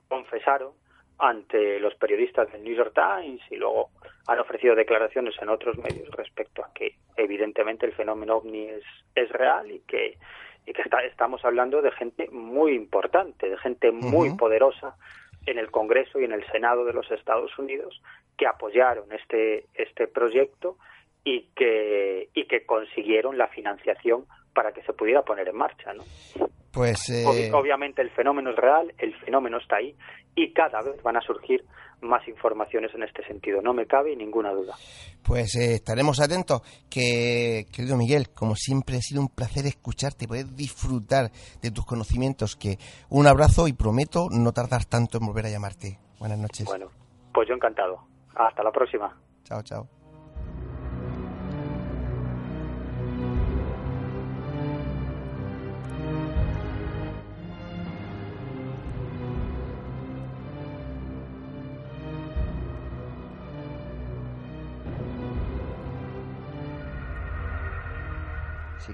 confesaron ante los periodistas del New York Times y luego han ofrecido declaraciones en otros medios respecto a que evidentemente el fenómeno ovni es, es real y que, y que está, estamos hablando de gente muy importante, de gente muy poderosa en el Congreso y en el Senado de los Estados Unidos que apoyaron este, este proyecto y que, y que consiguieron la financiación para que se pudiera poner en marcha. ¿no? Pues, eh, Obviamente el fenómeno es real, el fenómeno está ahí y cada vez van a surgir más informaciones en este sentido, no me cabe ninguna duda. Pues eh, estaremos atentos. Que, querido Miguel, como siempre ha sido un placer escucharte, poder disfrutar de tus conocimientos. Que un abrazo y prometo no tardar tanto en volver a llamarte. Buenas noches. Bueno, pues yo encantado. Hasta la próxima. Chao, chao.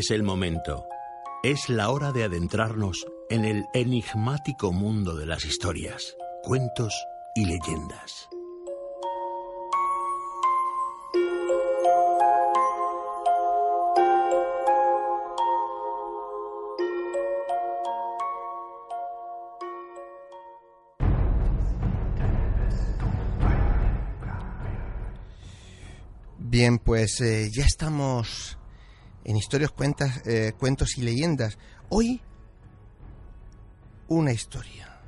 Es el momento. Es la hora de adentrarnos en el enigmático mundo de las historias, cuentos y leyendas. Bien, pues eh, ya estamos en historias, cuentas, eh, cuentos y leyendas. Hoy, una historia,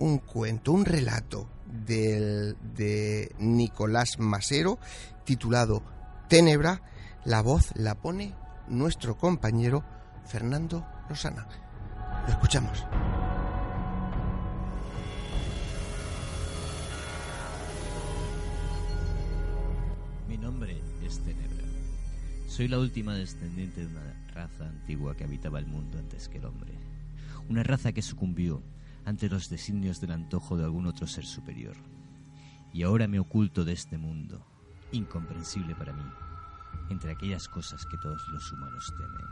un cuento, un relato del, de Nicolás Masero titulado Ténebra. La voz la pone nuestro compañero Fernando Rosana. Lo escuchamos. Soy la última descendiente de una raza antigua que habitaba el mundo antes que el hombre. Una raza que sucumbió ante los designios del antojo de algún otro ser superior. Y ahora me oculto de este mundo, incomprensible para mí, entre aquellas cosas que todos los humanos temen.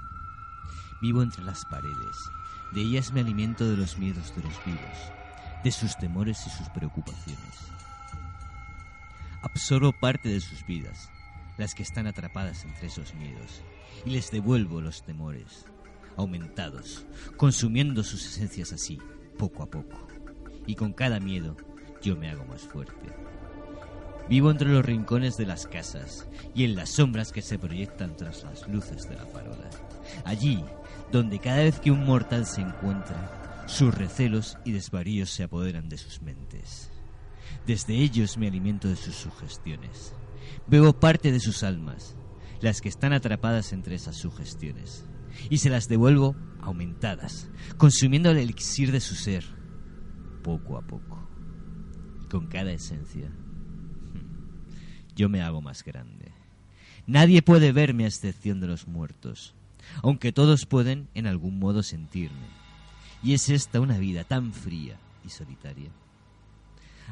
Vivo entre las paredes, de ellas me alimento de los miedos de los vivos, de sus temores y sus preocupaciones. Absorbo parte de sus vidas, las que están atrapadas entre esos miedos, y les devuelvo los temores, aumentados, consumiendo sus esencias así, poco a poco. Y con cada miedo yo me hago más fuerte. Vivo entre los rincones de las casas y en las sombras que se proyectan tras las luces de la farola. Allí, donde cada vez que un mortal se encuentra, sus recelos y desvaríos se apoderan de sus mentes. Desde ellos me alimento de sus sugestiones. Bebo parte de sus almas, las que están atrapadas entre esas sugestiones, y se las devuelvo aumentadas, consumiendo el elixir de su ser, poco a poco. Con cada esencia, yo me hago más grande. Nadie puede verme a excepción de los muertos, aunque todos pueden en algún modo sentirme. Y es esta una vida tan fría y solitaria.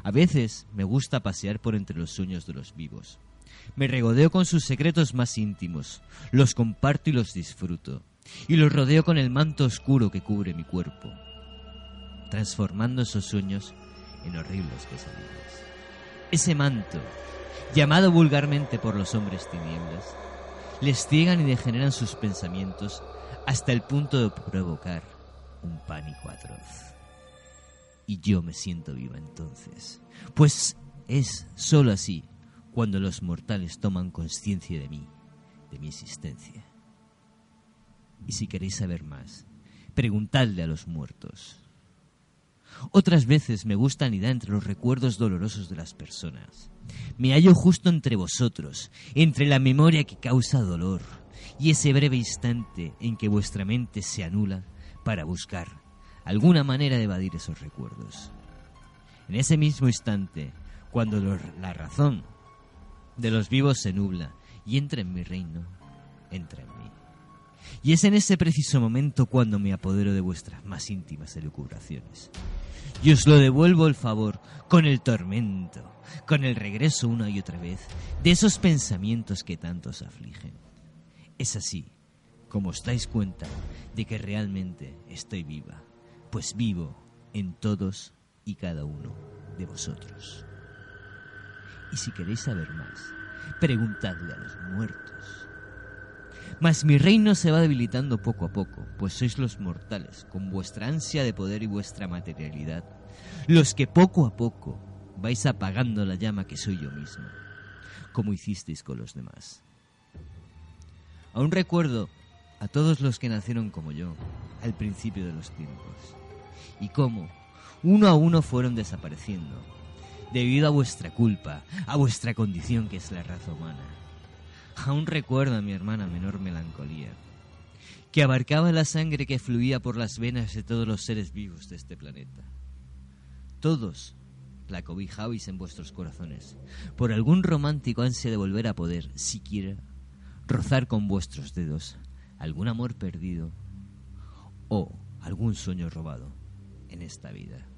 A veces me gusta pasear por entre los sueños de los vivos. Me regodeo con sus secretos más íntimos, los comparto y los disfruto, y los rodeo con el manto oscuro que cubre mi cuerpo, transformando esos sueños en horribles pesadillas. Ese manto, llamado vulgarmente por los hombres tinieblas, les ciegan y degeneran sus pensamientos hasta el punto de provocar un pánico atroz. Y yo me siento viva entonces, pues es sólo así cuando los mortales toman conciencia de mí, de mi existencia. Y si queréis saber más, preguntadle a los muertos. Otras veces me gusta anidar entre los recuerdos dolorosos de las personas. Me hallo justo entre vosotros, entre la memoria que causa dolor y ese breve instante en que vuestra mente se anula para buscar alguna manera de evadir esos recuerdos. En ese mismo instante, cuando la razón de los vivos se nubla y entra en mi reino, entra en mí. Y es en ese preciso momento cuando me apodero de vuestras más íntimas elucubraciones. Y os lo devuelvo el favor con el tormento, con el regreso una y otra vez de esos pensamientos que tanto os afligen. Es así como os dais cuenta de que realmente estoy viva, pues vivo en todos y cada uno de vosotros. Y si queréis saber más, preguntadle a los muertos. Mas mi reino se va debilitando poco a poco, pues sois los mortales, con vuestra ansia de poder y vuestra materialidad, los que poco a poco vais apagando la llama que soy yo mismo, como hicisteis con los demás. Aún recuerdo a todos los que nacieron como yo, al principio de los tiempos, y cómo, uno a uno fueron desapareciendo, debido a vuestra culpa, a vuestra condición que es la raza humana. Aún recuerdo a mi hermana menor melancolía, que abarcaba la sangre que fluía por las venas de todos los seres vivos de este planeta. Todos la cobijabais en vuestros corazones, por algún romántico ansia de volver a poder, siquiera, rozar con vuestros dedos algún amor perdido o algún sueño robado en esta vida.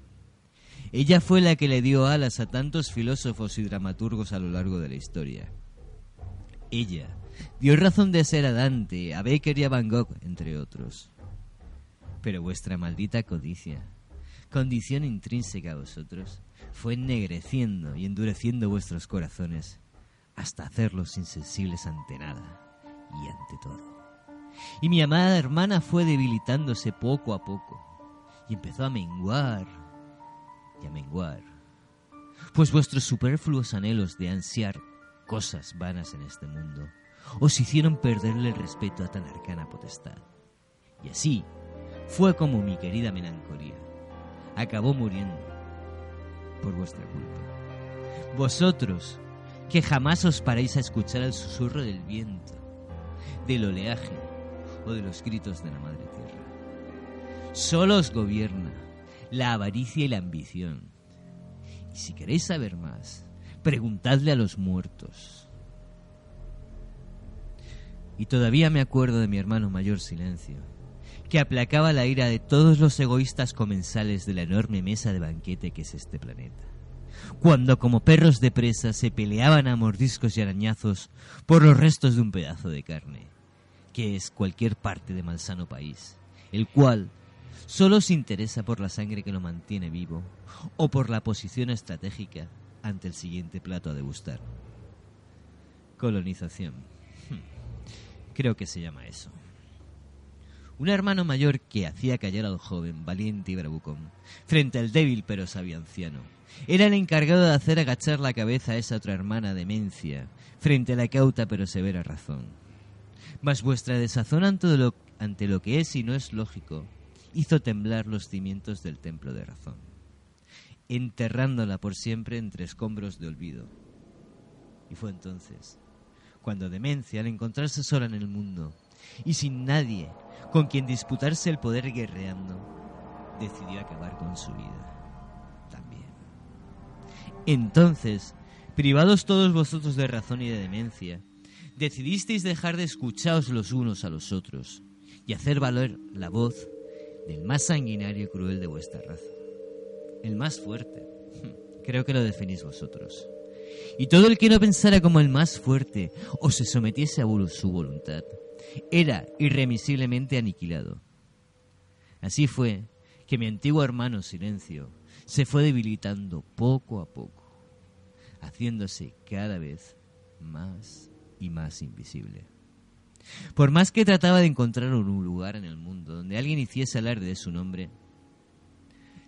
Ella fue la que le dio alas a tantos filósofos y dramaturgos a lo largo de la historia. Ella dio razón de ser a Dante, a Becker y a Van Gogh, entre otros. Pero vuestra maldita codicia, condición intrínseca a vosotros, fue ennegreciendo y endureciendo vuestros corazones hasta hacerlos insensibles ante nada y ante todo. Y mi amada hermana fue debilitándose poco a poco y empezó a menguar y a menguar, pues vuestros superfluos anhelos de ansiar cosas vanas en este mundo os hicieron perderle el respeto a tan arcana potestad. Y así fue como mi querida melancolía acabó muriendo por vuestra culpa. Vosotros, que jamás os paréis a escuchar el susurro del viento, del oleaje o de los gritos de la madre tierra. Solo os gobierna la avaricia y la ambición. Y si queréis saber más, preguntadle a los muertos. Y todavía me acuerdo de mi hermano mayor Silencio, que aplacaba la ira de todos los egoístas comensales de la enorme mesa de banquete que es este planeta. Cuando como perros de presa se peleaban a mordiscos y arañazos por los restos de un pedazo de carne, que es cualquier parte de malsano país, el cual solo se interesa por la sangre que lo mantiene vivo o por la posición estratégica ante el siguiente plato a degustar. Colonización. Hmm. Creo que se llama eso. Un hermano mayor que hacía callar al joven, valiente y bravucón, frente al débil pero sabio anciano. Era el encargado de hacer agachar la cabeza a esa otra hermana demencia, frente a la cauta pero severa razón. Mas vuestra desazón ante lo, ante lo que es y no es lógico hizo temblar los cimientos del templo de razón, enterrándola por siempre entre escombros de olvido. Y fue entonces cuando demencia, al encontrarse sola en el mundo y sin nadie con quien disputarse el poder guerreando, decidió acabar con su vida también. Entonces, privados todos vosotros de razón y de demencia, decidisteis dejar de escucharos los unos a los otros y hacer valer la voz del más sanguinario y cruel de vuestra raza, el más fuerte. Creo que lo definís vosotros. Y todo el que no pensara como el más fuerte o se sometiese a su voluntad, era irremisiblemente aniquilado. Así fue que mi antiguo hermano Silencio se fue debilitando poco a poco, haciéndose cada vez más y más invisible. Por más que trataba de encontrar un lugar en el mundo donde alguien hiciese alarde de su nombre,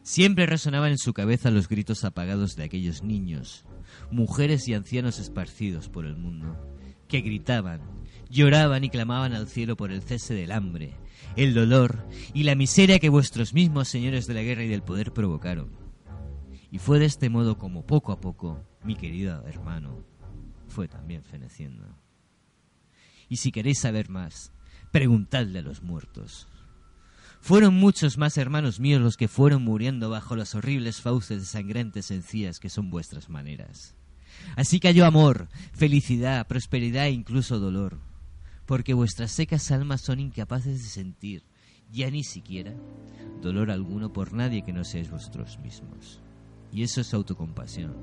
siempre resonaban en su cabeza los gritos apagados de aquellos niños, mujeres y ancianos esparcidos por el mundo, que gritaban lloraban y clamaban al cielo por el cese del hambre, el dolor y la miseria que vuestros mismos señores de la guerra y del poder provocaron. Y fue de este modo como poco a poco mi querido hermano fue también feneciendo. Y si queréis saber más, preguntadle a los muertos. Fueron muchos más hermanos míos los que fueron muriendo bajo las horribles fauces de sangrantes encías que son vuestras maneras. Así cayó amor, felicidad, prosperidad e incluso dolor porque vuestras secas almas son incapaces de sentir, ya ni siquiera, dolor alguno por nadie que no seáis vosotros mismos. Y eso es autocompasión,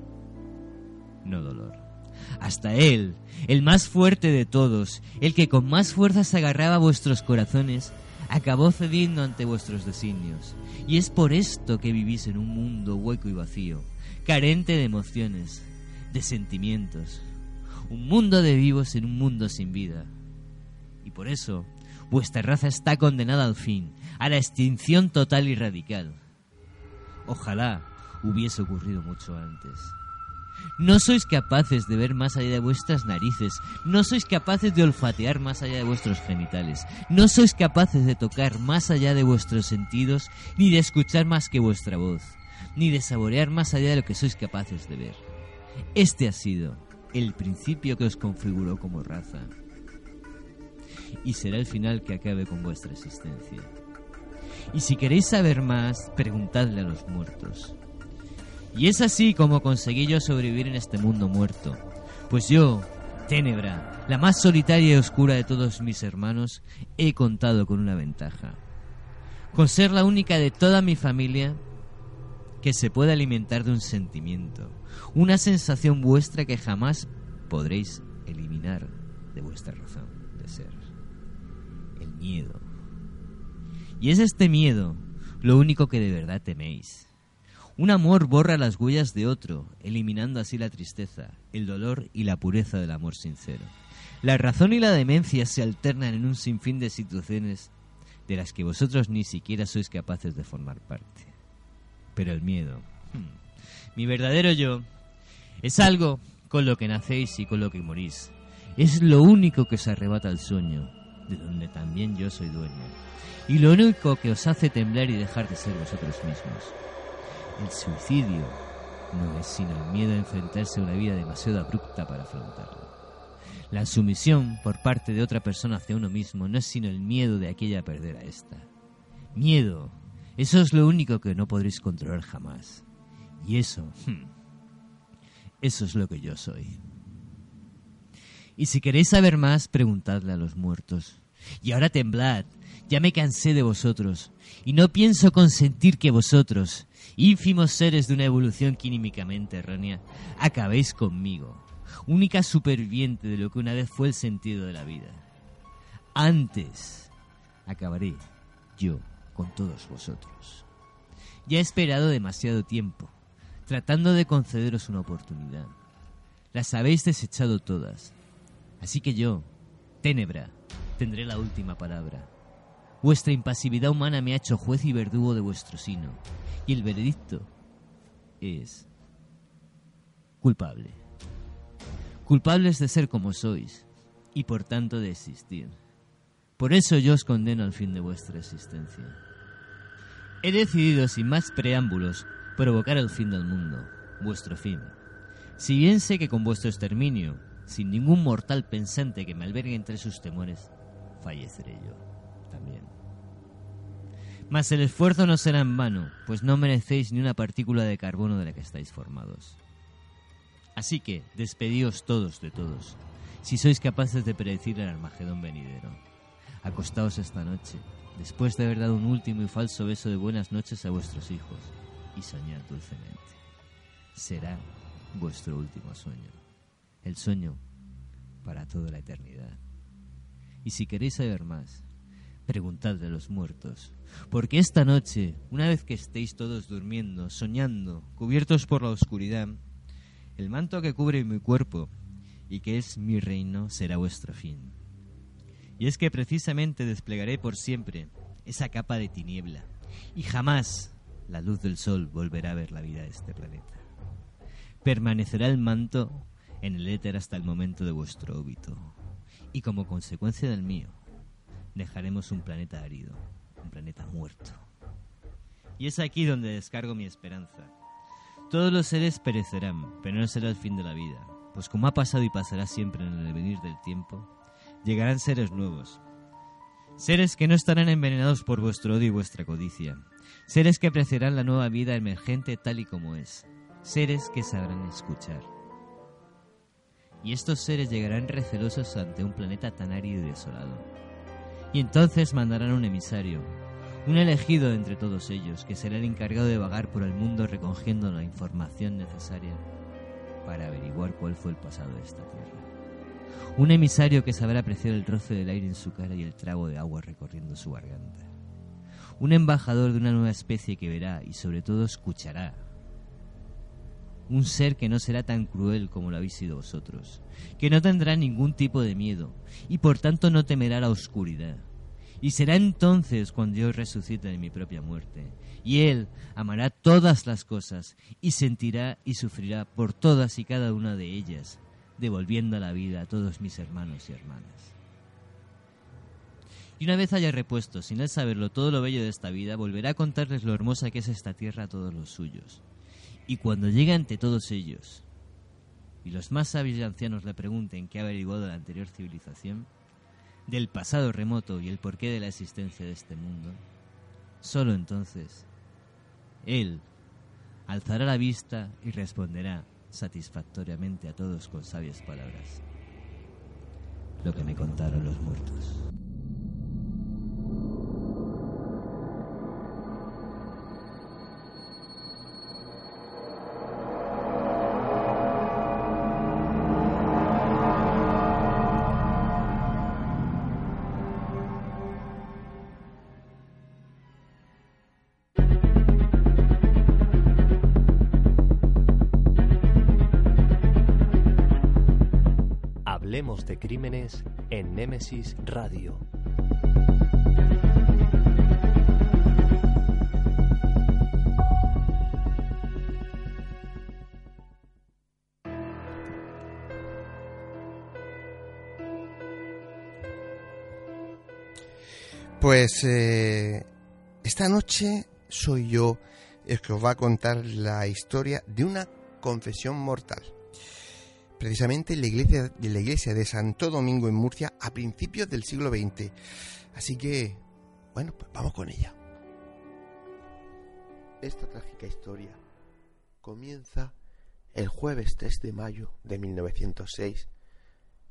no dolor. Hasta Él, el más fuerte de todos, el que con más fuerzas agarraba vuestros corazones, acabó cediendo ante vuestros designios. Y es por esto que vivís en un mundo hueco y vacío, carente de emociones, de sentimientos. Un mundo de vivos en un mundo sin vida. Y por eso vuestra raza está condenada al fin, a la extinción total y radical. Ojalá hubiese ocurrido mucho antes. No sois capaces de ver más allá de vuestras narices, no sois capaces de olfatear más allá de vuestros genitales, no sois capaces de tocar más allá de vuestros sentidos, ni de escuchar más que vuestra voz, ni de saborear más allá de lo que sois capaces de ver. Este ha sido el principio que os configuró como raza y será el final que acabe con vuestra existencia. Y si queréis saber más, preguntadle a los muertos. Y es así como conseguí yo sobrevivir en este mundo muerto. Pues yo, Ténebra, la más solitaria y oscura de todos mis hermanos, he contado con una ventaja. Con ser la única de toda mi familia que se puede alimentar de un sentimiento, una sensación vuestra que jamás podréis eliminar de vuestra razón de ser. El miedo. Y es este miedo lo único que de verdad teméis. Un amor borra las huellas de otro, eliminando así la tristeza, el dolor y la pureza del amor sincero. La razón y la demencia se alternan en un sinfín de situaciones de las que vosotros ni siquiera sois capaces de formar parte. Pero el miedo, hmm, mi verdadero yo, es algo con lo que nacéis y con lo que morís. Es lo único que os arrebata el sueño, de donde también yo soy dueño. Y lo único que os hace temblar y dejar de ser vosotros mismos. El suicidio no es sino el miedo a enfrentarse a una vida demasiado abrupta para afrontarlo. La sumisión por parte de otra persona hacia uno mismo no es sino el miedo de aquella a perder a esta. Miedo, eso es lo único que no podréis controlar jamás. Y eso, hmm, eso es lo que yo soy. Y si queréis saber más, preguntadle a los muertos. Y ahora temblad, ya me cansé de vosotros, y no pienso consentir que vosotros, ínfimos seres de una evolución químicamente errónea, acabéis conmigo, única superviviente de lo que una vez fue el sentido de la vida. Antes acabaré yo con todos vosotros. Ya he esperado demasiado tiempo, tratando de concederos una oportunidad. Las habéis desechado todas, así que yo, Ténebra, tendré la última palabra. Vuestra impasividad humana me ha hecho juez y verdugo de vuestro sino, y el veredicto es culpable. Culpables de ser como sois, y por tanto de existir. Por eso yo os condeno al fin de vuestra existencia. He decidido, sin más preámbulos, provocar el fin del mundo, vuestro fin. Si bien sé que con vuestro exterminio, sin ningún mortal pensante que me albergue entre sus temores, falleceré yo también. Mas el esfuerzo no será en vano, pues no merecéis ni una partícula de carbono de la que estáis formados. Así que, despedíos todos de todos, si sois capaces de predecir el Armagedón venidero. Acostaos esta noche, después de haber dado un último y falso beso de buenas noches a vuestros hijos, y soñad dulcemente. Será vuestro último sueño, el sueño para toda la eternidad. Y si queréis saber más, preguntadle a los muertos, porque esta noche, una vez que estéis todos durmiendo, soñando, cubiertos por la oscuridad, el manto que cubre mi cuerpo y que es mi reino será vuestro fin. Y es que precisamente desplegaré por siempre esa capa de tiniebla, y jamás la luz del sol volverá a ver la vida de este planeta. Permanecerá el manto en el éter hasta el momento de vuestro óbito, y como consecuencia del mío, dejaremos un planeta árido, un planeta muerto. Y es aquí donde descargo mi esperanza. Todos los seres perecerán, pero no será el fin de la vida, pues como ha pasado y pasará siempre en el venir del tiempo, llegarán seres nuevos. Seres que no estarán envenenados por vuestro odio y vuestra codicia. Seres que apreciarán la nueva vida emergente tal y como es. Seres que sabrán escuchar. Y estos seres llegarán recelosos ante un planeta tan árido y desolado. Y entonces mandarán un emisario, un elegido entre todos ellos, que será el encargado de vagar por el mundo recogiendo la información necesaria para averiguar cuál fue el pasado de esta tierra. Un emisario que sabrá apreciar el roce del aire en su cara y el trago de agua recorriendo su garganta. Un embajador de una nueva especie que verá y sobre todo escuchará. Un ser que no será tan cruel como lo habéis sido vosotros, que no tendrá ningún tipo de miedo y por tanto no temerá la oscuridad. Y será entonces cuando yo resucite de mi propia muerte. Y Él amará todas las cosas y sentirá y sufrirá por todas y cada una de ellas, devolviendo la vida a todos mis hermanos y hermanas. Y una vez haya repuesto, sin él saberlo, todo lo bello de esta vida, volverá a contarles lo hermosa que es esta tierra a todos los suyos. Y cuando llegue ante todos ellos, y los más sabios y ancianos le pregunten qué ha averiguado la anterior civilización, del pasado remoto y el porqué de la existencia de este mundo, solo entonces, él alzará la vista y responderá satisfactoriamente a todos con sabias palabras lo que me contaron los muertos. Hablemos de crímenes en Némesis Radio. Pues eh, esta noche soy yo el que os va a contar la historia de una confesión mortal. Precisamente en la iglesia, de la iglesia de Santo Domingo en Murcia a principios del siglo XX. Así que, bueno, pues vamos con ella. Esta trágica historia comienza el jueves 3 de mayo de 1906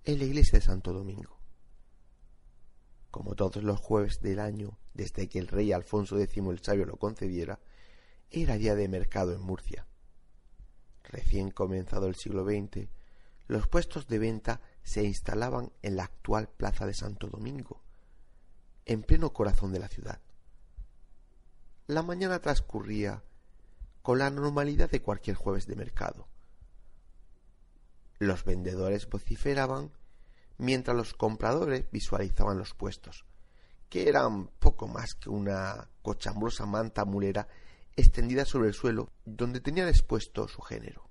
en la iglesia de Santo Domingo como todos los jueves del año desde que el rey Alfonso X el Sabio lo concediera, era día de mercado en Murcia. Recién comenzado el siglo XX, los puestos de venta se instalaban en la actual plaza de Santo Domingo, en pleno corazón de la ciudad. La mañana transcurría con la normalidad de cualquier jueves de mercado. Los vendedores vociferaban mientras los compradores visualizaban los puestos, que eran poco más que una cochambrosa manta mulera extendida sobre el suelo donde tenían expuesto su género.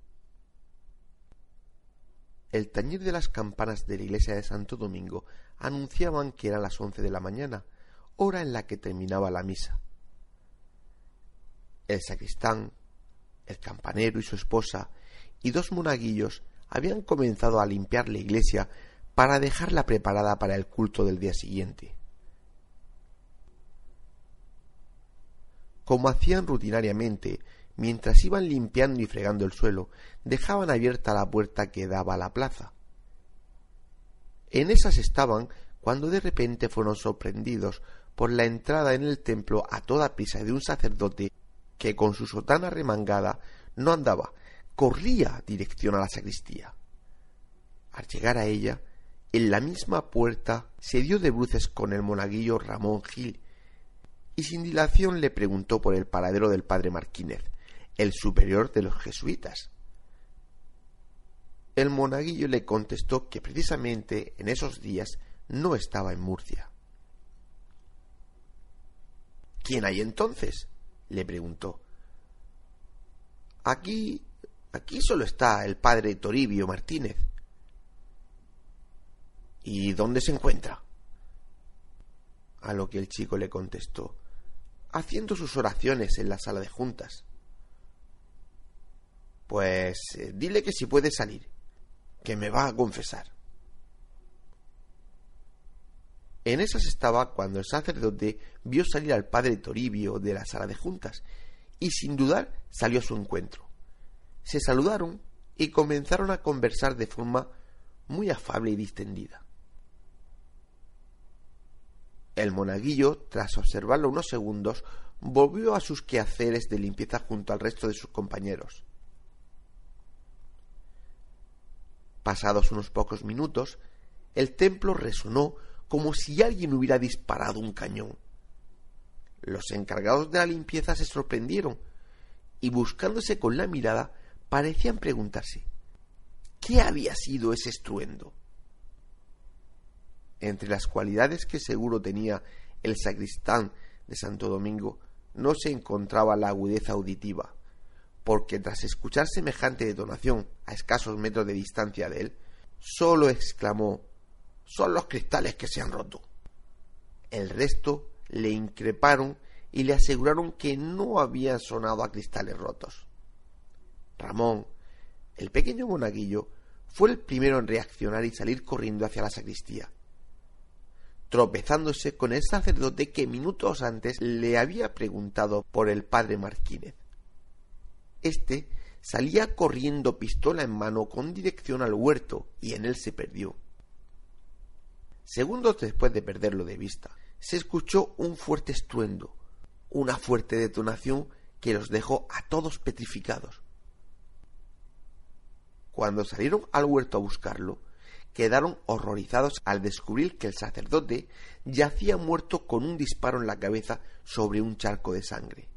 El tañir de las campanas de la iglesia de Santo Domingo anunciaban que eran las once de la mañana, hora en la que terminaba la misa. El sacristán, el campanero y su esposa y dos monaguillos habían comenzado a limpiar la iglesia para dejarla preparada para el culto del día siguiente. Como hacían rutinariamente, mientras iban limpiando y fregando el suelo, dejaban abierta la puerta que daba a la plaza. En esas estaban cuando de repente fueron sorprendidos por la entrada en el templo a toda prisa de un sacerdote que con su sotana remangada no andaba, corría dirección a la sacristía. Al llegar a ella, en la misma puerta se dio de bruces con el monaguillo Ramón Gil y sin dilación le preguntó por el paradero del padre Marquínez, el superior de los jesuitas. El monaguillo le contestó que precisamente en esos días no estaba en Murcia. ¿Quién hay entonces? le preguntó. Aquí. aquí solo está el padre Toribio Martínez, ¿Y dónde se encuentra? A lo que el chico le contestó, haciendo sus oraciones en la sala de juntas. Pues eh, dile que si puede salir, que me va a confesar. En esas estaba cuando el sacerdote vio salir al padre Toribio de la sala de juntas y sin dudar salió a su encuentro. Se saludaron y comenzaron a conversar de forma muy afable y distendida. El monaguillo, tras observarlo unos segundos, volvió a sus quehaceres de limpieza junto al resto de sus compañeros. Pasados unos pocos minutos, el templo resonó como si alguien hubiera disparado un cañón. Los encargados de la limpieza se sorprendieron y buscándose con la mirada parecían preguntarse ¿qué había sido ese estruendo? Entre las cualidades que seguro tenía el sacristán de Santo Domingo no se encontraba la agudeza auditiva, porque tras escuchar semejante detonación a escasos metros de distancia de él, sólo exclamó Son los cristales que se han roto. El resto le increparon y le aseguraron que no habían sonado a cristales rotos. Ramón, el pequeño monaguillo, fue el primero en reaccionar y salir corriendo hacia la sacristía tropezándose con el sacerdote que minutos antes le había preguntado por el padre Marquínez. Este salía corriendo pistola en mano con dirección al huerto y en él se perdió. Segundos después de perderlo de vista, se escuchó un fuerte estruendo, una fuerte detonación que los dejó a todos petrificados. Cuando salieron al huerto a buscarlo, quedaron horrorizados al descubrir que el sacerdote yacía muerto con un disparo en la cabeza sobre un charco de sangre.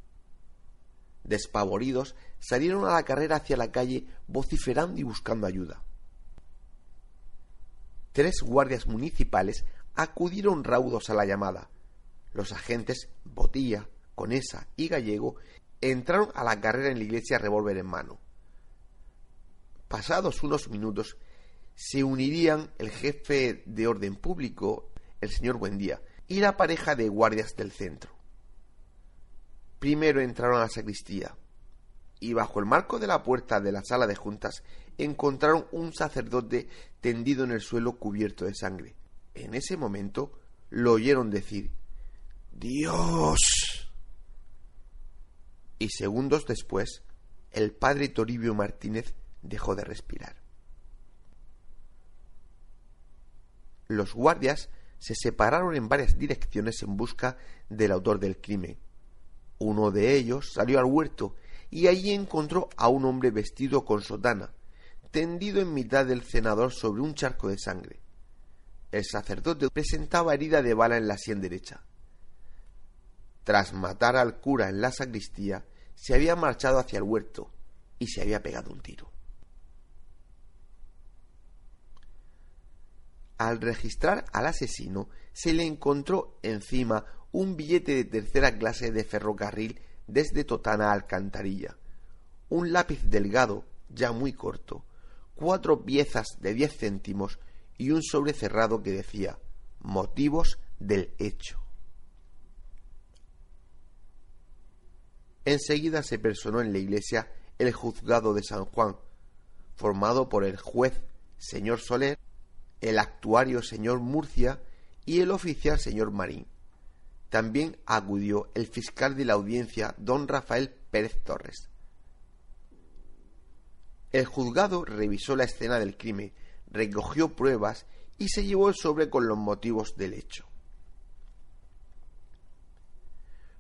Despavoridos, salieron a la carrera hacia la calle vociferando y buscando ayuda. tres guardias municipales acudieron raudos a la llamada. Los agentes Botilla, Conesa y Gallego entraron a la carrera en la iglesia revólver en mano. Pasados unos minutos, se unirían el jefe de orden público, el señor Buendía, y la pareja de guardias del centro. Primero entraron a la sacristía, y bajo el marco de la puerta de la sala de juntas encontraron un sacerdote tendido en el suelo cubierto de sangre. En ese momento lo oyeron decir Dios. Y segundos después, el padre Toribio Martínez dejó de respirar. Los guardias se separaron en varias direcciones en busca del autor del crimen. Uno de ellos salió al huerto y allí encontró a un hombre vestido con sotana, tendido en mitad del cenador sobre un charco de sangre. El sacerdote presentaba herida de bala en la sien derecha. Tras matar al cura en la sacristía, se había marchado hacia el huerto y se había pegado un tiro. Al registrar al asesino, se le encontró encima un billete de tercera clase de ferrocarril desde Totana a Alcantarilla, un lápiz delgado, ya muy corto, cuatro piezas de diez céntimos y un sobre cerrado que decía motivos del hecho. Enseguida se personó en la iglesia el juzgado de San Juan, formado por el juez señor Soler, el actuario señor Murcia y el oficial señor Marín. También acudió el fiscal de la audiencia, don Rafael Pérez Torres. El juzgado revisó la escena del crimen, recogió pruebas y se llevó el sobre con los motivos del hecho.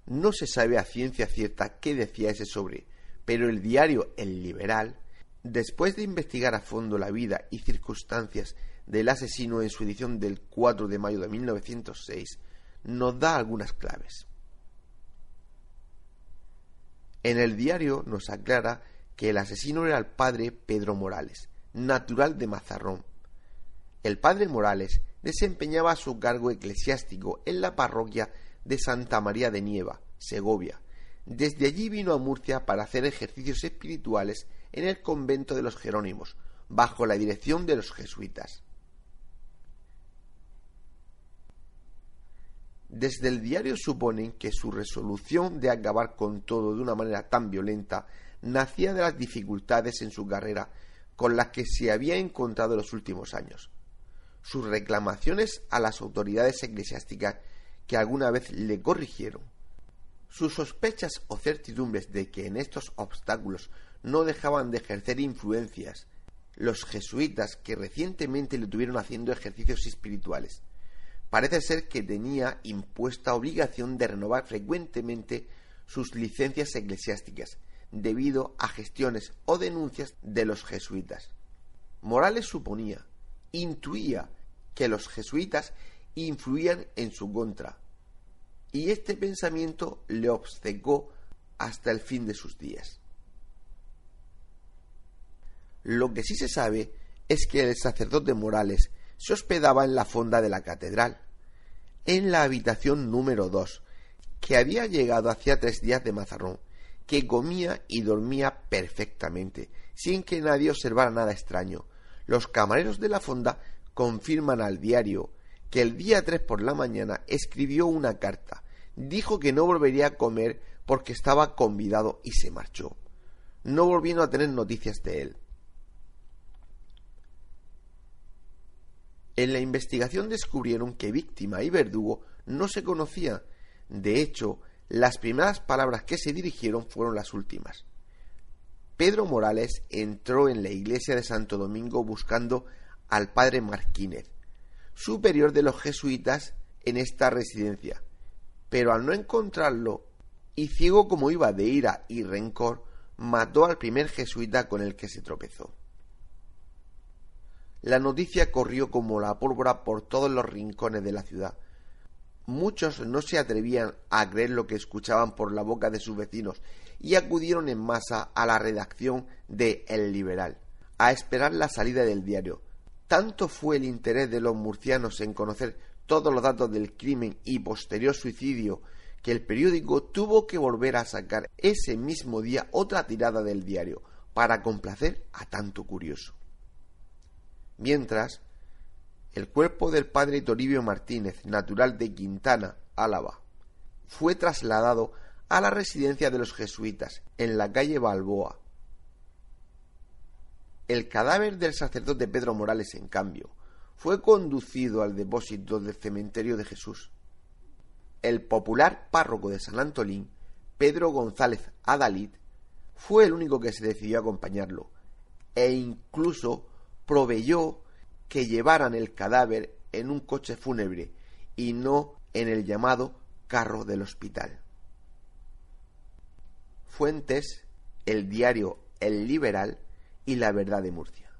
No se sabe a ciencia cierta qué decía ese sobre, pero el diario El Liberal, después de investigar a fondo la vida y circunstancias del asesino en su edición del 4 de mayo de 1906, nos da algunas claves. En el diario nos aclara que el asesino era el padre Pedro Morales, natural de Mazarrón. El padre Morales desempeñaba su cargo eclesiástico en la parroquia de Santa María de Nieva, Segovia. Desde allí vino a Murcia para hacer ejercicios espirituales en el convento de los Jerónimos, bajo la dirección de los jesuitas. Desde el diario suponen que su resolución de acabar con todo de una manera tan violenta nacía de las dificultades en su carrera con las que se había encontrado en los últimos años. Sus reclamaciones a las autoridades eclesiásticas que alguna vez le corrigieron. Sus sospechas o certidumbres de que en estos obstáculos no dejaban de ejercer influencias los jesuitas que recientemente le tuvieron haciendo ejercicios espirituales parece ser que tenía impuesta obligación de renovar frecuentemente sus licencias eclesiásticas debido a gestiones o denuncias de los jesuitas. Morales suponía, intuía que los jesuitas influían en su contra, y este pensamiento le obcecó hasta el fin de sus días. Lo que sí se sabe es que el sacerdote Morales se hospedaba en la fonda de la catedral, en la habitación número dos, que había llegado hacía tres días de Mazarrón, que comía y dormía perfectamente, sin que nadie observara nada extraño. Los camareros de la fonda confirman al diario que el día tres por la mañana escribió una carta. Dijo que no volvería a comer porque estaba convidado y se marchó, no volviendo a tener noticias de él. En la investigación descubrieron que víctima y verdugo no se conocían. De hecho, las primeras palabras que se dirigieron fueron las últimas. Pedro Morales entró en la iglesia de Santo Domingo buscando al padre Marquínez, superior de los jesuitas en esta residencia, pero al no encontrarlo, y ciego como iba de ira y rencor, mató al primer jesuita con el que se tropezó. La noticia corrió como la pólvora por todos los rincones de la ciudad. Muchos no se atrevían a creer lo que escuchaban por la boca de sus vecinos y acudieron en masa a la redacción de El Liberal, a esperar la salida del diario. tanto fue el interés de los murcianos en conocer todos los datos del crimen y posterior suicidio que el periódico tuvo que volver a sacar ese mismo día otra tirada del diario para complacer a tanto curioso. Mientras, el cuerpo del padre Toribio Martínez, natural de Quintana, Álava, fue trasladado a la residencia de los jesuitas en la calle Balboa. El cadáver del sacerdote Pedro Morales, en cambio, fue conducido al depósito del cementerio de Jesús. El popular párroco de San Antolín, Pedro González Adalid, fue el único que se decidió a acompañarlo, e incluso proveyó que llevaran el cadáver en un coche fúnebre y no en el llamado carro del hospital. Fuentes, el diario El Liberal y La Verdad de Murcia.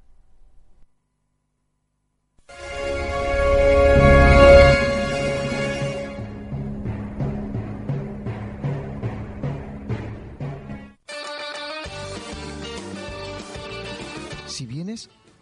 Si vienes,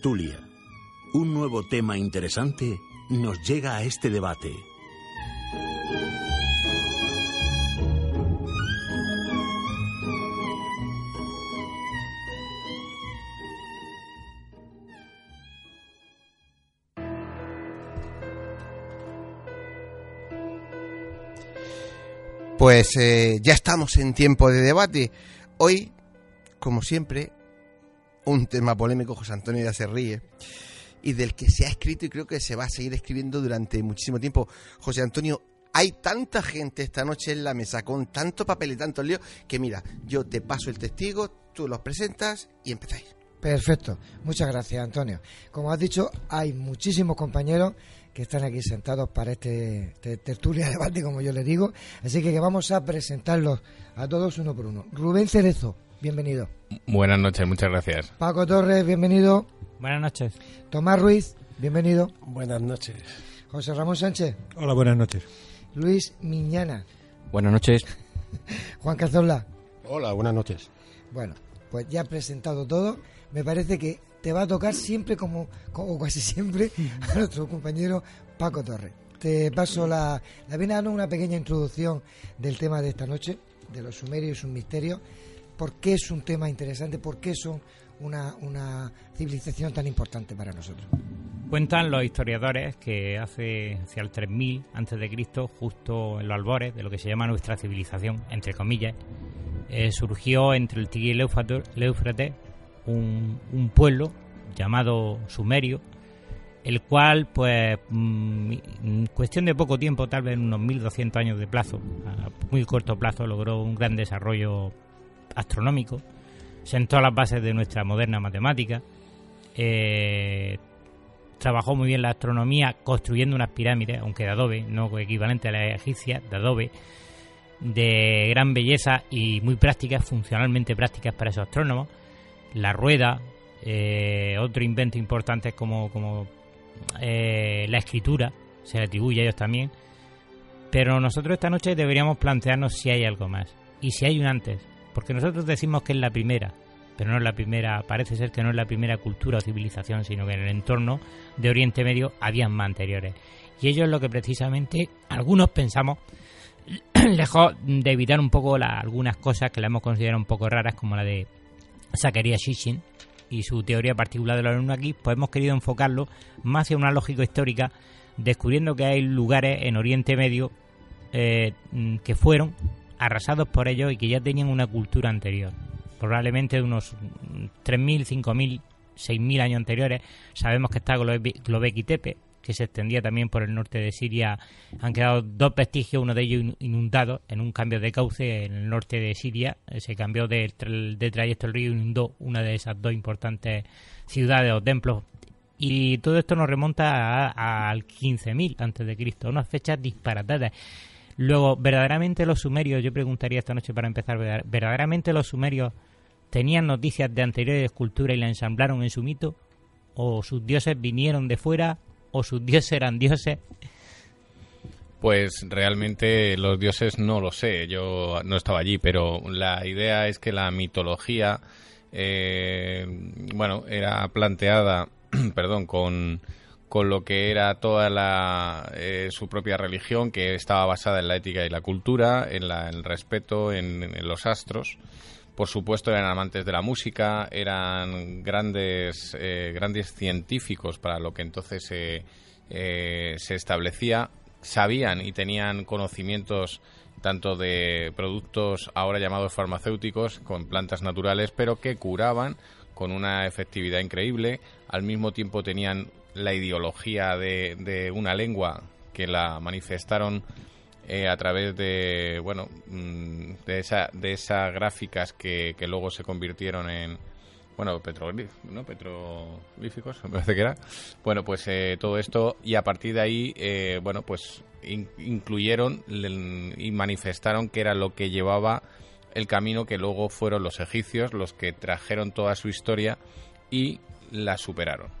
Tertulia. Un nuevo tema interesante nos llega a este debate. Pues eh, ya estamos en tiempo de debate. Hoy, como siempre, un tema polémico, José Antonio ya se ríe, y del que se ha escrito y creo que se va a seguir escribiendo durante muchísimo tiempo. José Antonio, hay tanta gente esta noche en la mesa con tanto papel y tanto lío que mira, yo te paso el testigo, tú los presentas y empezáis. Perfecto, muchas gracias Antonio. Como has dicho, hay muchísimos compañeros que están aquí sentados para este, este tertulia debate, como yo le digo, así que vamos a presentarlos a todos uno por uno. Rubén Cerezo, bienvenido. Buenas noches, muchas gracias. Paco Torres, bienvenido. Buenas noches. Tomás Ruiz, bienvenido. Buenas noches. José Ramón Sánchez. Hola, buenas noches. Luis Miñana. Buenas noches. Juan Cazorla. Hola, buenas noches. Bueno, pues ya presentado todo, me parece que te va a tocar siempre como, como casi siempre a nuestro compañero Paco Torres. Te paso la, la dando una pequeña introducción del tema de esta noche, de los sumerios y sus misterios. ¿Por qué es un tema interesante? ¿Por qué son una, civilización tan importante para nosotros. Cuentan los historiadores que hace hacia el 3000 antes de Cristo, justo en los albores de lo que se llama nuestra civilización, entre comillas, eh, surgió entre el Tigre y el Éufrates un, pueblo llamado Sumerio, el cual, pues, mm, en cuestión de poco tiempo, tal vez en unos 1200 años de plazo, a muy corto plazo, logró un gran desarrollo astronómico, sentó las bases de nuestra moderna matemática, eh, trabajó muy bien la astronomía construyendo unas pirámides, aunque de adobe, no equivalente a las egipcias, de adobe, de gran belleza y muy prácticas, funcionalmente prácticas para esos astrónomos. La rueda, eh, otro invento importante como, como eh, la escritura, se le atribuye a ellos también. Pero nosotros esta noche deberíamos plantearnos si hay algo más y si hay un antes, porque nosotros decimos que es la primera, pero no es la primera, parece ser que no es la primera cultura o civilización, sino que en el entorno de Oriente Medio habían más anteriores. Y ello es lo que precisamente algunos pensamos, lejos de evitar un poco algunas cosas que la hemos considerado un poco raras, como la de Zacharias Shishin, y su teoría particular de los aquí, pues hemos querido enfocarlo más hacia una lógica histórica, descubriendo que hay lugares en Oriente Medio eh, que fueron arrasados por ellos y que ya tenían una cultura anterior, probablemente de unos 3.000, 5.000, 6.000 años anteriores. Sabemos que está Globeki Tepe, que se extendía también por el norte de Siria. Han quedado dos vestigios, uno de ellos inundado en un cambio de cauce en el norte de Siria. Eh, se cambió de, de trayecto el río y inundó una de esas dos importantes ciudades o templos. Y todo esto nos remonta al 15.000 antes de Cristo, unas fechas disparatadas. Luego, verdaderamente los sumerios, yo preguntaría esta noche para empezar, verdaderamente los sumerios tenían noticias de anteriores culturas y la ensamblaron en su mito, o sus dioses vinieron de fuera o sus dioses eran dioses? Pues realmente los dioses no lo sé, yo no estaba allí, pero la idea es que la mitología, eh, bueno, era planteada, perdón, con, con lo que era toda la, eh, su propia religión, que estaba basada en la ética y la cultura, en, la, el respeto, en, los astros. Por supuesto, eran amantes de la música, eran grandes, eh, grandes científicos para lo que entonces eh, se establecía. Sabían y tenían conocimientos tanto de productos ahora llamados farmacéuticos con plantas naturales, pero que curaban con una efectividad increíble. Al mismo tiempo tenían la ideología de, de una lengua que la manifestaron eh, a través de bueno mm, de esa de esas gráficas que, luego se convirtieron en bueno petroglíficos ¿no? petroglíficos me parece que era bueno pues eh, todo esto y a partir de ahí eh, bueno pues incluyeron y manifestaron que era lo que llevaba el camino que luego fueron los egipcios los que trajeron toda su historia y la superaron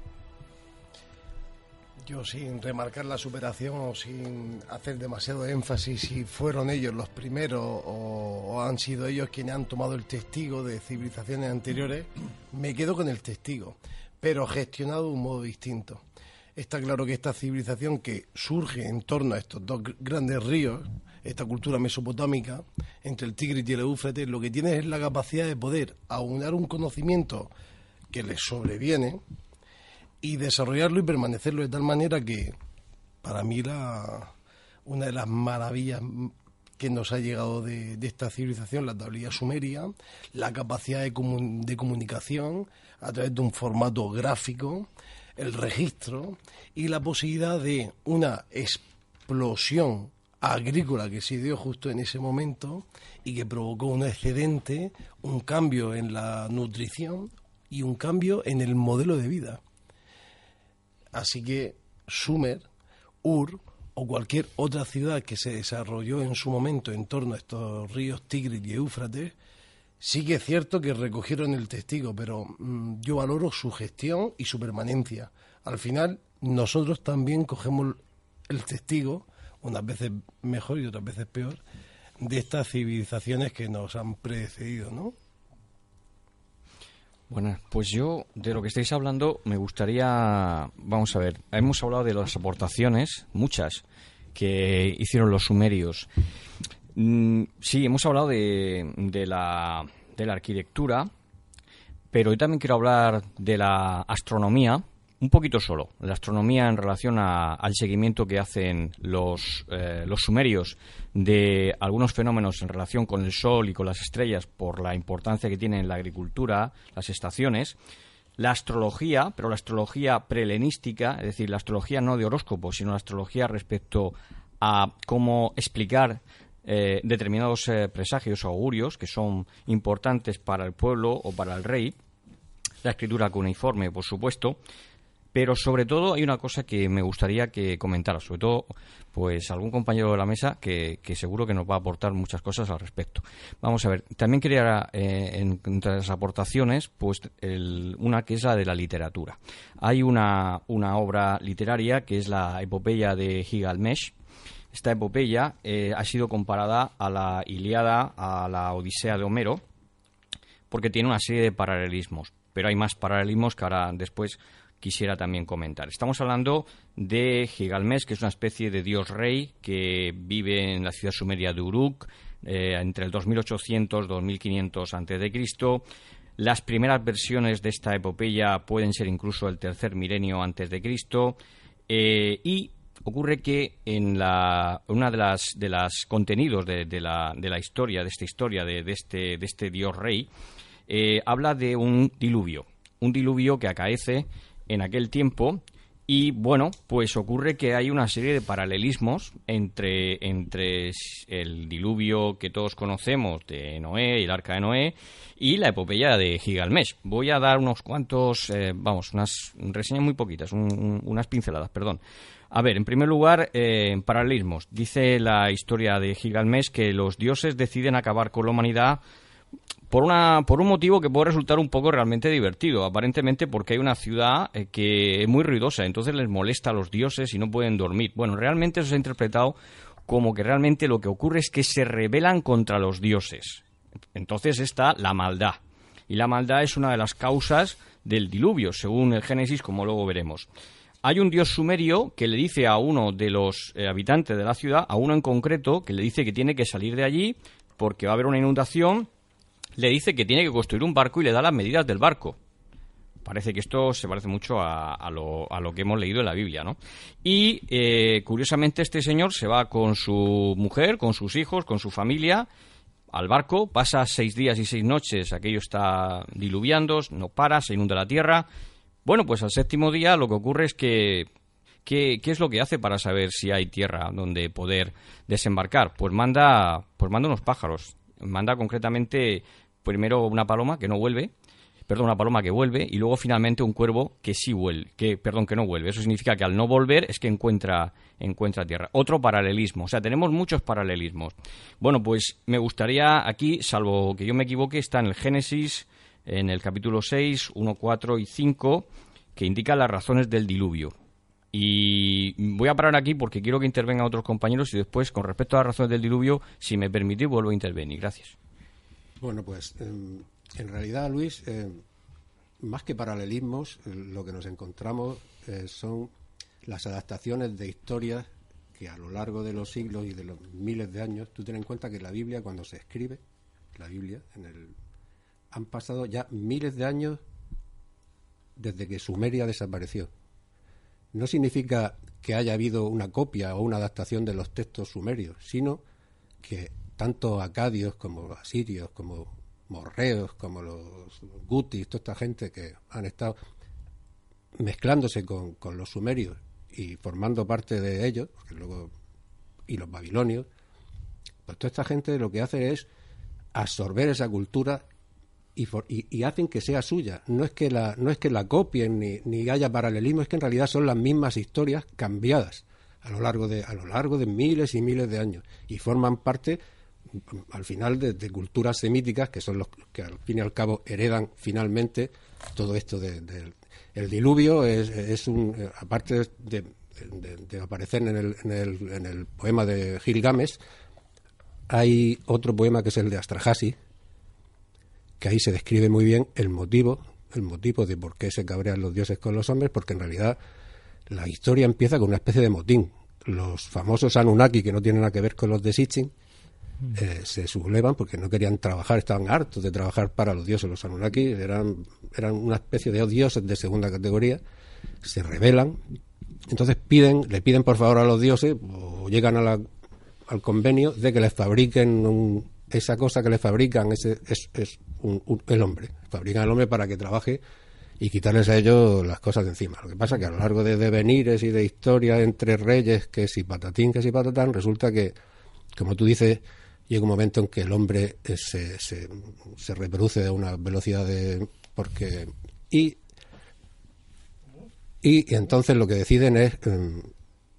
yo sin remarcar la superación o sin hacer demasiado énfasis si fueron ellos los primeros o, han sido ellos quienes han tomado el testigo de civilizaciones anteriores, me quedo con el testigo, pero gestionado de un modo distinto. Está claro que esta civilización que surge en torno a estos dos grandes ríos, esta cultura mesopotámica, entre el Tigris y el Éufrates, lo que tiene es la capacidad de poder aunar un conocimiento que les sobreviene, y desarrollarlo y permanecerlo de tal manera que para mí la, una de las maravillas que nos ha llegado de, esta civilización, la tablilla sumeria, la capacidad de, de comunicación a través de un formato gráfico, el registro y la posibilidad de una explosión agrícola que se dio justo en ese momento y que provocó un excedente, un cambio en la nutrición y un cambio en el modelo de vida. Así que Sumer, Ur o cualquier otra ciudad que se desarrolló en su momento en torno a estos ríos Tigris y Éufrates, sí que es cierto que recogieron el testigo, pero mm, yo valoro su gestión y su permanencia. Al final, nosotros también cogemos el testigo, unas veces mejor y otras veces peor, de estas civilizaciones que nos han precedido, ¿no? Bueno, pues yo de lo que estáis hablando me gustaría, vamos a ver, hemos hablado de las aportaciones, muchas, que hicieron los sumerios. Mm, sí, hemos hablado de, la, de la arquitectura, pero hoy también quiero hablar de la astronomía, un poquito solo, la astronomía en relación al seguimiento que hacen los, eh, los sumerios de algunos fenómenos en relación con el Sol y con las estrellas por la importancia que tienen en la agricultura, las estaciones, la astrología, pero la astrología prelenística, es decir, la astrología no de horóscopo, sino la astrología respecto a cómo explicar eh, determinados eh, presagios o augurios que son importantes para el pueblo o para el rey, la escritura cuneiforme, por supuesto, pero sobre todo hay una cosa que me gustaría que comentara, sobre todo pues algún compañero de la mesa que, seguro que nos va a aportar muchas cosas al respecto. Vamos a ver, también quería eh, entre las aportaciones pues una que es la de la literatura. Hay una, obra literaria que es la epopeya de Gilgamesh. Esta epopeya eh, ha sido comparada a la Iliada, a la Odisea de Homero, porque tiene una serie de paralelismos. Pero hay más paralelismos que ahora después quisiera también comentar. Estamos hablando de Gigalmes, que es una especie de dios rey que vive en la ciudad sumeria de Uruk eh, entre el 2800 2500 a.C. Las primeras versiones de esta epopeya pueden ser incluso el tercer milenio antes de Cristo eh, y ocurre que en la, una de las de los contenidos de, la, historia de esta historia de, este de este dios rey eh, habla de un diluvio un diluvio que acaece en aquel tiempo y bueno, pues ocurre que hay una serie de paralelismos entre, entre el diluvio que todos conocemos de Noé y el arca de Noé y la epopeya de Gigalmesh. Voy a dar unos cuantos, eh, vamos, unas reseñas muy poquitas, unas pinceladas, perdón. A ver, en primer lugar, eh, paralelismos. Dice la historia de Gigalmesh que los dioses deciden acabar con la humanidad por, una, por un motivo que puede resultar un poco realmente divertido, aparentemente porque hay una ciudad eh, que es muy ruidosa, entonces les molesta a los dioses y no pueden dormir. Bueno, realmente eso se ha interpretado como que realmente lo que ocurre es que se rebelan contra los dioses. Entonces está la maldad. Y la maldad es una de las causas del diluvio, según el Génesis, como luego veremos. Hay un dios sumerio que le dice a uno de los eh, habitantes de la ciudad, a uno en concreto, que le dice que tiene que salir de allí porque va a haber una inundación le dice que tiene que construir un barco y le da las medidas del barco. Parece que esto se parece mucho a, lo, que hemos leído en la Biblia, ¿no? Y eh, curiosamente este señor se va con su mujer, con sus hijos, con su familia al barco, pasa seis días y seis noches, aquello está diluviando, no para, se inunda la tierra. Bueno, pues al séptimo día lo que ocurre es que ¿Qué, ¿Qué, es lo que hace para saber si hay tierra donde poder desembarcar? Pues manda, pues manda unos pájaros. Manda concretamente primero una paloma que no vuelve, perdón, una paloma que vuelve y luego finalmente un cuervo que sí vuelve, que perdón, que no vuelve. Eso significa que al no volver es que encuentra encuentra tierra. Otro paralelismo, o sea, tenemos muchos paralelismos. Bueno, pues me gustaría aquí, salvo que yo me equivoque, está en el Génesis en el capítulo 6, 1, 4 y 5 que indica las razones del diluvio. Y voy a parar aquí porque quiero que intervengan otros compañeros y después, con respecto a las razones del diluvio, si me permitís, vuelvo a intervenir. Gracias. Bueno, pues em, en realidad, Luis, em, más que paralelismos, eh, lo que nos encontramos eh, son las adaptaciones de historias que a lo largo de los siglos y de los miles de años, tú ten en cuenta que la Biblia, cuando se escribe, la Biblia, en el, han pasado ya miles de años desde que Sumeria desapareció. No significa que haya habido una copia o una adaptación de los textos sumerios, sino que tanto acadios como asirios, como morreos, como los gutis, toda esta gente que han estado mezclándose con, los sumerios y formando parte de ellos, luego, y los babilonios, pues toda esta gente lo que hace es absorber esa cultura y, y, hacen que sea suya. No es que la, no es que la copien ni, ni haya paralelismo, es que en realidad son las mismas historias cambiadas a lo largo de, a lo largo de miles y miles de años y forman parte al final de, culturas semíticas que son los que al fin y al cabo heredan finalmente todo esto del de, el diluvio es, es un eh, aparte de, aparecer en el, en, el, en el poema de Gilgamesh hay otro poema que es el de Astrahasis que ahí se describe muy bien el motivo el motivo de por qué se cabrean los dioses con los hombres porque en realidad la historia empieza con una especie de motín los famosos Anunnaki que no tienen nada que ver con los de Sitchin eh, se sublevan porque no querían trabajar, estaban hartos de trabajar para los dioses. Los Anunnaki eran eran una especie de dioses de segunda categoría, se rebelan, entonces piden, le piden por favor a los dioses, o llegan a la, al convenio de que les fabriquen esa cosa que les fabrican, ese, es, es el hombre, fabrican al hombre para que trabaje y quitarles a ellos las cosas de encima. Lo que pasa es que a lo largo de devenires y de historias entre reyes, que si patatín, que si patatán, resulta que, como tú dices, llega un momento en que el hombre eh, se, se, se reproduce a una velocidad de... porque... Y, y, entonces lo que deciden es... Em,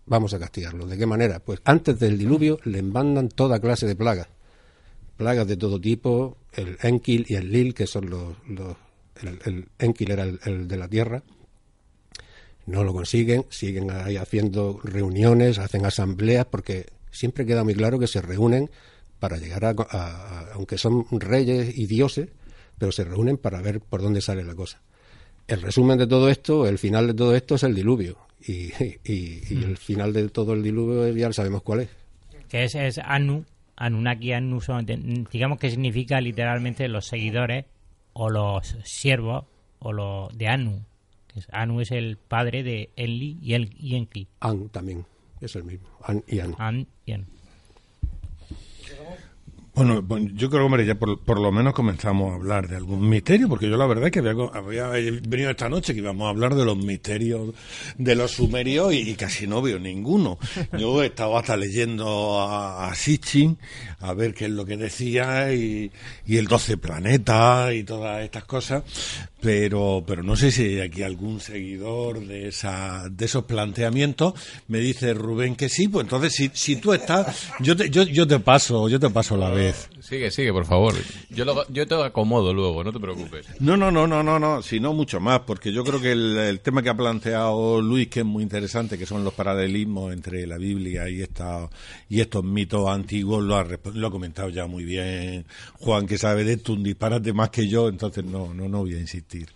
vamos a castigarlo. ¿De qué manera? Pues antes del diluvio le mandan toda clase de plagas. Plagas de todo tipo, el Enki y el Lil, que son los el, el Enki era el, de la Tierra, no lo consiguen, siguen ahí haciendo reuniones, hacen asambleas, porque siempre queda muy claro que se reúnen para llegar a, aunque son reyes y dioses, pero se reúnen para ver por dónde sale la cosa. El resumen de todo esto, el final de todo esto es el diluvio. Y, y, el final de todo el diluvio ya sabemos cuál es. Que es, es Anu, Anunnaki, Anu, digamos que significa literalmente los seguidores o los siervos o los de Anu. Anu es el padre de Enli y, el, y Enki. An también es el mismo. An y Anu. An y Anu. Bueno, yo creo que ya por, por, lo menos comenzamos a hablar de algún misterio, porque yo la verdad es que había, venido esta noche que íbamos a hablar de los misterios de los sumerios y, casi no veo ninguno. Yo he estado hasta leyendo a, a Sitchin a ver qué es lo que decía y, y el 12 planeta y todas estas cosas, pero, pero no sé si hay aquí algún seguidor de, esa, de esos planteamientos. Me dice Rubén que sí, pues entonces si, si tú estás, yo te, yo, yo te paso, yo te paso la vez. Sigue, sigue, por favor. Yo, yo te acomodo luego, no te preocupes. No, no, no, no, no, no, sino mucho más, porque yo creo que el, tema que ha planteado Luis, que es muy interesante, que son los paralelismos entre la Biblia y esta, y estos mitos antiguos, lo ha, lo ha comentado ya muy bien Juan, que sabe de esto un disparate más que yo, entonces no, no, no voy a insistir.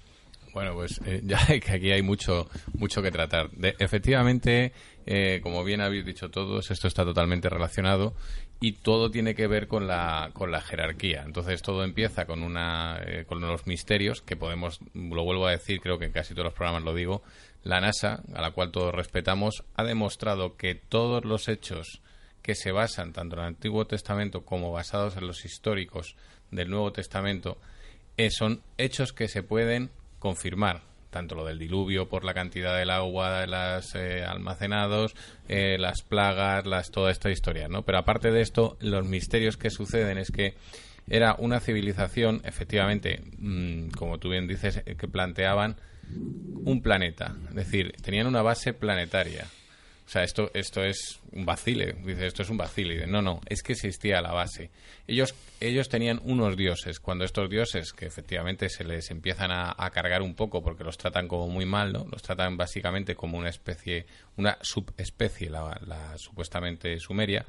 Bueno, pues eh, ya que aquí hay mucho, mucho que tratar. efectivamente, eh, como bien habéis dicho todos, esto está totalmente relacionado y todo tiene que ver con la, con la jerarquía. Entonces todo empieza con, una, eh, con los misterios que podemos, lo vuelvo a decir, creo que en casi todos los programas lo digo, la NASA, a la cual todos respetamos, ha demostrado que todos los hechos que se basan tanto en el Antiguo Testamento como basados en los históricos del Nuevo Testamento, eh, son hechos que se pueden confirmar tanto lo del diluvio por la cantidad del agua de las eh, almacenados, eh, las plagas, las toda esta historia, ¿no? Pero aparte de esto, los misterios que suceden es que era una civilización, efectivamente, mm, como tú bien dices, que planteaban un planeta, es decir, tenían una base planetaria. O sea, esto, esto es un vacile. Dice, esto es un vacile. no, no, es que existía la base. Ellos, ellos tenían unos dioses. Cuando estos dioses, que efectivamente se les empiezan a, cargar un poco porque los tratan como muy mal, ¿no? Los tratan básicamente como una especie, una subespecie, la, supuestamente sumeria.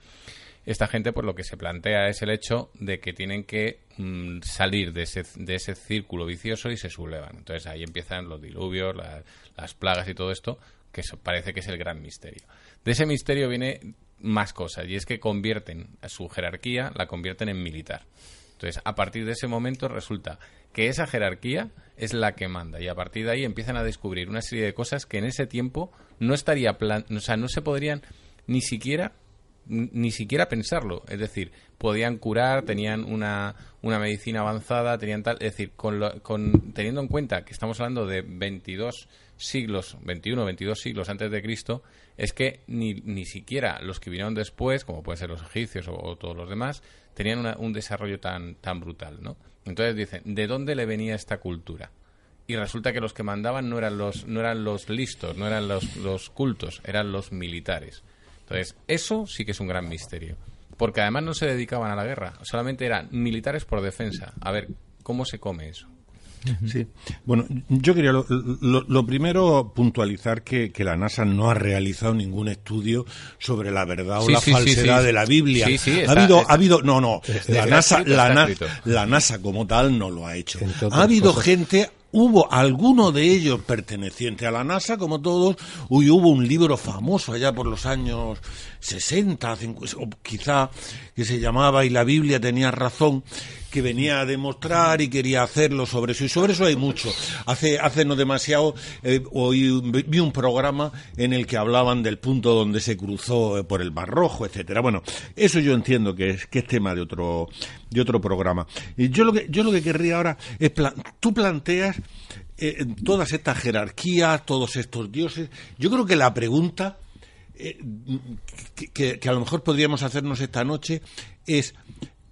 Esta gente, por lo que se plantea es el hecho de que tienen que mm, salir de ese, de ese círculo vicioso y se sublevan. Entonces ahí empiezan los diluvios, las plagas y todo esto, que parece que es el gran misterio. De ese misterio viene más cosas, y es que convierten a su jerarquía, la convierten en militar. Entonces, a partir de ese momento resulta que esa jerarquía es la que manda y a partir de ahí empiezan a descubrir una serie de cosas que en ese tiempo no estaría plan, o sea, no se podrían ni siquiera ni siquiera pensarlo, es decir, podían curar, tenían una, una medicina avanzada, tenían tal, es decir, con, con teniendo en cuenta que estamos hablando de 22 siglos, 21, 22 siglos antes de Cristo, es que ni, ni siquiera los que vinieron después, como pueden ser los egipcios o, todos los demás, tenían un desarrollo tan, tan brutal, ¿no? Entonces dicen, ¿de dónde le venía esta cultura? Y resulta que los que mandaban no eran los, no eran los listos, no eran los, los cultos, eran los militares. Entonces, eso sí que es un gran misterio. Porque además no se dedicaban a la guerra, solamente eran militares por defensa. A ver, ¿cómo se come eso? Sí, bueno, yo quería lo, primero puntualizar que, la NASA no ha realizado ningún estudio sobre la verdad o la falsedad de la Biblia. ha habido, ha habido, no, no, la NASA, la, la, NASA como tal no lo ha hecho. Ha habido gente hubo alguno de ellos perteneciente a la NASA, como todos, y hubo un libro famoso allá por los años 60, 50, o quizá, que se llamaba Y la Biblia tenía razón, que venía a demostrar y quería hacerlo sobre eso. Y sobre eso hay mucho. Hace, hace no demasiado eh, oí, vi un programa en el que hablaban del punto donde se cruzó eh, por el Mar Rojo, etcétera. Bueno, eso yo entiendo que es, que es tema de otro, de otro programa. Y yo lo que, yo lo que querría ahora es, tú planteas eh, todas estas jerarquías, todos estos dioses. Yo creo que la pregunta que, a lo mejor podríamos hacernos esta noche es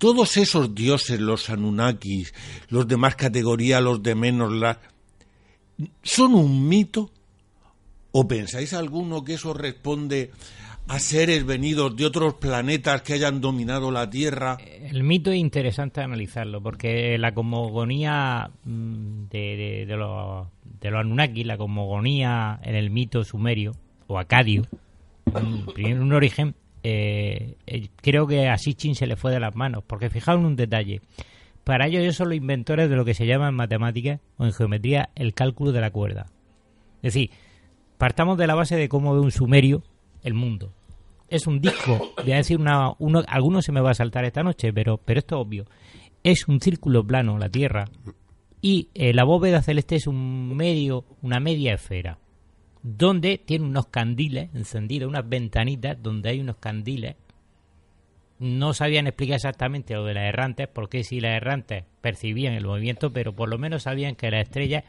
todos esos dioses, los Anunnakis, los de más categoría, los de menos, la, ¿son un mito? ¿O pensáis alguno que eso responde a seres venidos de otros planetas que hayan dominado la Tierra? El mito es interesante analizarlo, porque la cosmogonía mm, de, de, los, de Anunnaki, la cosmogonía en el mito sumerio o acadio, un, un origen, eh, eh, creo que a Sitchin se le fue de las manos, porque fijaos en un detalle. Para ellos ellos son los inventores de lo que se llama en matemáticas o en geometría el cálculo de la cuerda. Es decir, partamos de la base de cómo ve un sumerio el mundo. Es un disco, voy a decir una, uno, alguno se me va a saltar esta noche, pero, pero esto es obvio. Es un círculo plano, la Tierra, y eh, la bóveda celeste es un medio, una media esfera donde tiene unos candiles encendidos, unas ventanitas donde hay unos candiles. No sabían explicar exactamente lo de las errantes, porque si las errantes percibían el movimiento, pero por lo menos sabían que las estrellas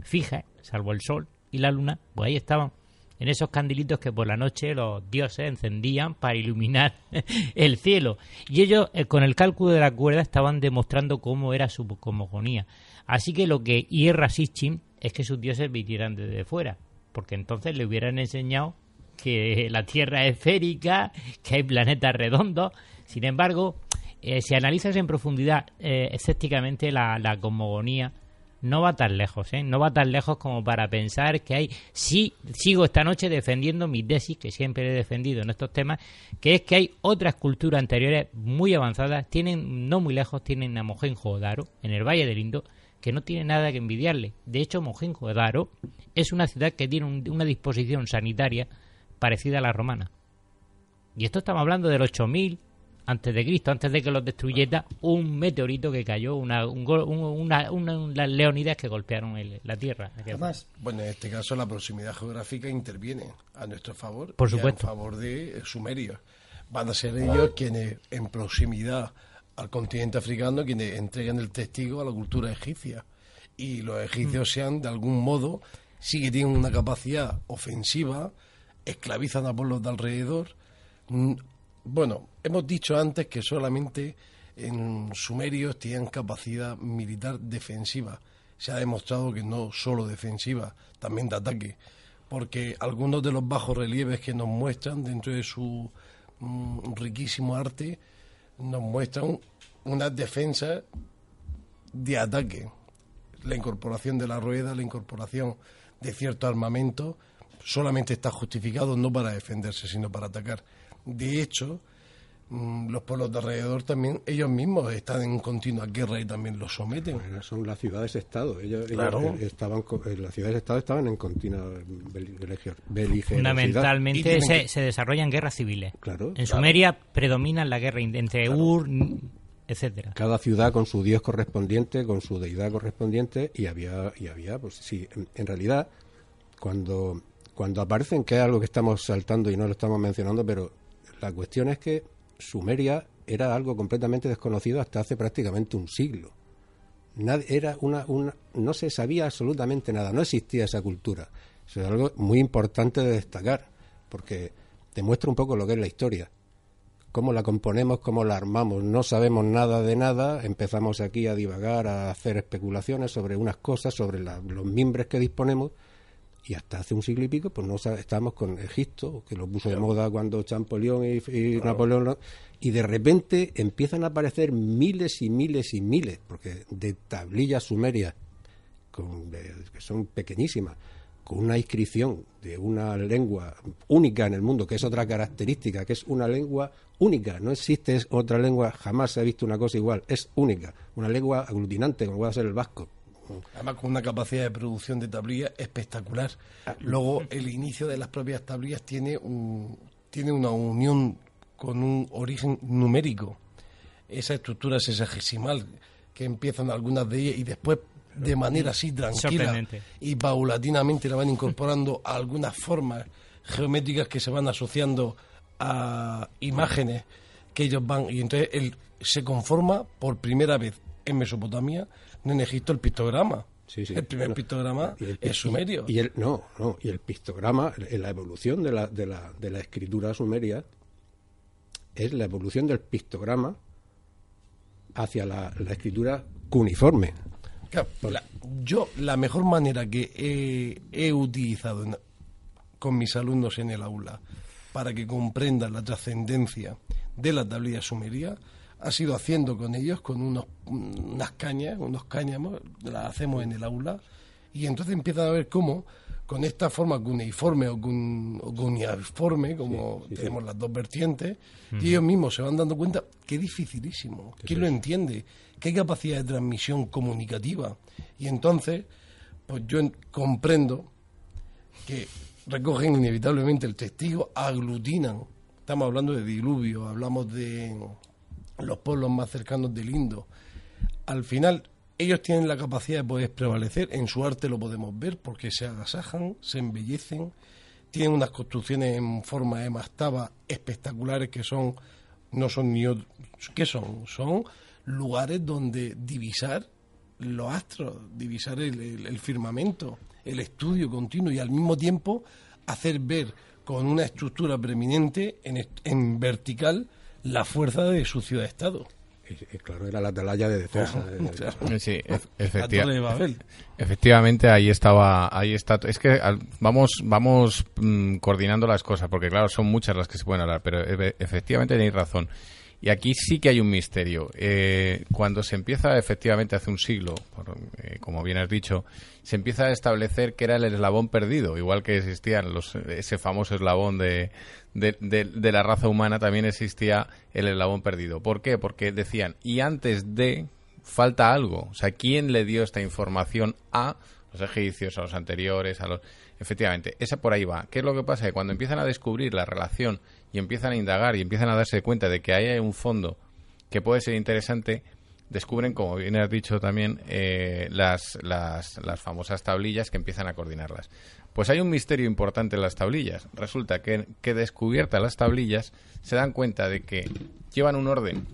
fijas, salvo el sol y la luna, pues ahí estaban, en esos candilitos que por la noche los dioses encendían para iluminar el cielo. Y ellos, eh, con el cálculo de la cuerda, estaban demostrando cómo era su cosmogonía. Así que lo que hierra Sitchin es que sus dioses vinieran desde fuera, porque entonces le hubieran enseñado que la Tierra es esférica, que hay planetas redondos. Sin embargo, eh, si analizas en profundidad eh, escépticamente la, la cosmogonía, no va tan lejos, ¿eh? no va tan lejos como para pensar que hay, sí, sigo esta noche defendiendo mi tesis, que siempre he defendido en estos temas, que es que hay otras culturas anteriores muy avanzadas, tienen, no muy lejos, tienen a Mohenjo-Daro, en el Valle del Indo, que no tiene nada que envidiarle. De hecho, Mohenjo-Daro es una ciudad que tiene una disposición sanitaria parecida a la romana. Y esto estamos hablando del 8000 antes de Cristo, antes de que los destruyera un meteorito que cayó, una, unas leonidas que golpearon la Tierra. Además, bueno, en este caso la proximidad geográfica interviene a nuestro favor. Por supuesto. a favor de Sumerios. Van a ser ellos quienes en proximidad al continente africano quienes entregan el testigo a la cultura egipcia. Y los egipcios mm. sean, de algún modo, sí que tienen una capacidad ofensiva, esclavizan a pueblos de alrededor. Mm, bueno, hemos dicho antes que solamente en sumerios tienen capacidad militar defensiva. Se ha demostrado que no solo defensiva, también de ataque. Porque algunos de los bajos relieves que nos muestran dentro de su mm, riquísimo arte nos muestran una defensa de ataque. La incorporación de la rueda, la incorporación de cierto armamento, solamente está justificado no para defenderse, sino para atacar. De hecho, mm, los pueblos de alrededor también, ellos mismos están en continua guerra y también los someten. son las ciudades-estado. Ellos, estaban, eh, las ciudades-estado estaban en continua beligerancia. Fundamentalmente se, se, desarrollan guerras civiles. Claro, en Sumeria predominan la guerra entre Ur, Cada ciudad con su dios correspondiente, con su deidad correspondiente y había y había pues sí, en, realidad cuando cuando aparecen que es algo que estamos saltando y no lo estamos mencionando, pero la cuestión es que Sumeria era algo completamente desconocido hasta hace prácticamente un siglo. era una, una, no se sabía absolutamente nada, no existía esa cultura. Eso es algo muy importante de destacar, porque demuestra un poco lo que es la historia cómo la componemos, cómo la armamos. No sabemos nada de nada, empezamos aquí a divagar, a hacer especulaciones sobre unas cosas, sobre los mimbres que disponemos, y hasta hace un siglo y pico, pues no estábamos con Egipto, que lo puso de moda cuando Champollion y, Napoleón, y de repente empiezan a aparecer miles y miles y miles, porque de tablillas sumerias, con, que son pequeñísimas, con una inscripción de una lengua única en el mundo, que es otra característica, que es una lengua única, no existe otra lengua, jamás se ha visto una cosa igual, es única, una lengua aglutinante como puede ser el vasco. Además con una capacidad de producción de tablillas espectacular. Ah, Luego el inicio de las propias tablillas tiene, un, tiene una unión con un origen numérico. Esa estructura sesagesimal que empiezan algunas de ellas y después de manera así tranquila y paulatinamente la van incorporando a algunas formas geométricas que se van asociando a imágenes que ellos van y entonces él se conforma por primera vez en Mesopotamia, en Egipto, el pictograma. Sí, sí. El primer Bueno, pictograma y el- es sumerio. Y el, no, no, y el pictograma, en la evolución de la, de, la, de la escritura sumeria, es la evolución del pictograma hacia la, la escritura cuneiforme. Claro, la- yo la mejor manera que he, he utilizado en- con mis alumnos en el aula para que comprendan la trascendencia de la tablilla sumeria ha sido haciendo con ellos con unos, unas cañas, unos cáñamos, las hacemos en el aula y entonces empiezan a ver cómo con esta forma cuneiforme o, cun, o cuneiforme, como sí, sí. tenemos las dos vertientes, y ellos mismos se van dando cuenta que es dificilísimo, ¿quién lo entiende? Hay capacidad de transmisión comunicativa. Y entonces, pues yo en- comprendo que recogen inevitablemente el testigo, aglutinan. Estamos hablando de diluvio, hablamos de los pueblos más cercanos del Indo. Al final, ellos tienen la capacidad de poder prevalecer, en su arte lo podemos ver, porque se agasajan, se embellecen, tienen unas construcciones en forma de mastaba espectaculares que son, no son ni ot- ¿qué son? Son lugares donde divisar los astros, divisar el, el- el firmamento, el estudio continuo y al mismo tiempo hacer ver con una estructura preeminente en, en vertical la fuerza de su ciudad-estado. claro, era la atalaya de defensa. Claro. Sí, efectiva- efectivamente ahí estaba, ahí está. Es que al- vamos, vamos mm, coordinando las cosas, porque claro, son muchas las que se pueden hablar, pero efe- efectivamente tenéis razón. Y aquí sí que hay un misterio. Eh, cuando se empieza, efectivamente, hace un siglo, por, eh, como bien has dicho, se empieza a establecer que era el eslabón perdido, igual que existían los, ese famoso eslabón de, de, de- la raza humana, también existía el eslabón perdido. ¿Por qué? Porque decían, y antes de, falta algo. O sea, ¿quién le dio esta información a los egipcios, a los anteriores, a los... Efectivamente, esa por ahí va. ¿Qué es lo que pasa? Que cuando empiezan a descubrir la relación y empiezan a indagar y empiezan a darse cuenta de que ahí hay un fondo que puede ser interesante, descubren, como bien has dicho también, eh, las, las, las famosas tablillas que empiezan a coordinarlas. Pues hay un misterio importante en las tablillas. Resulta que, que descubiertas las tablillas se dan cuenta de que llevan un orden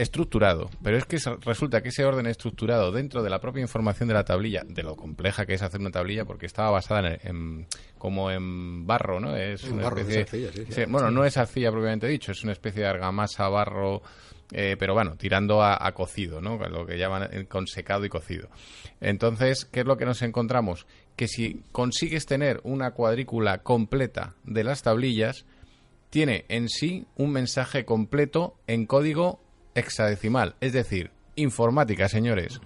estructurado, pero es que resulta que ese orden estructurado dentro de la propia información de la tablilla, de lo compleja que es hacer una tablilla, porque estaba basada en, en- como en barro, ¿no? Es En una barro, especie- es arcilla, sí, sí. sí, bueno, no es arcilla propiamente dicho, es una especie de argamasa, barro, eh, pero bueno, tirando a, a cocido, ¿no? Lo que llaman eh, con secado y cocido. Entonces, ¿qué es lo que nos encontramos? Que si consigues tener una cuadrícula completa de las tablillas, tiene en sí un mensaje completo en código hexadecimal, es decir, informática, señores.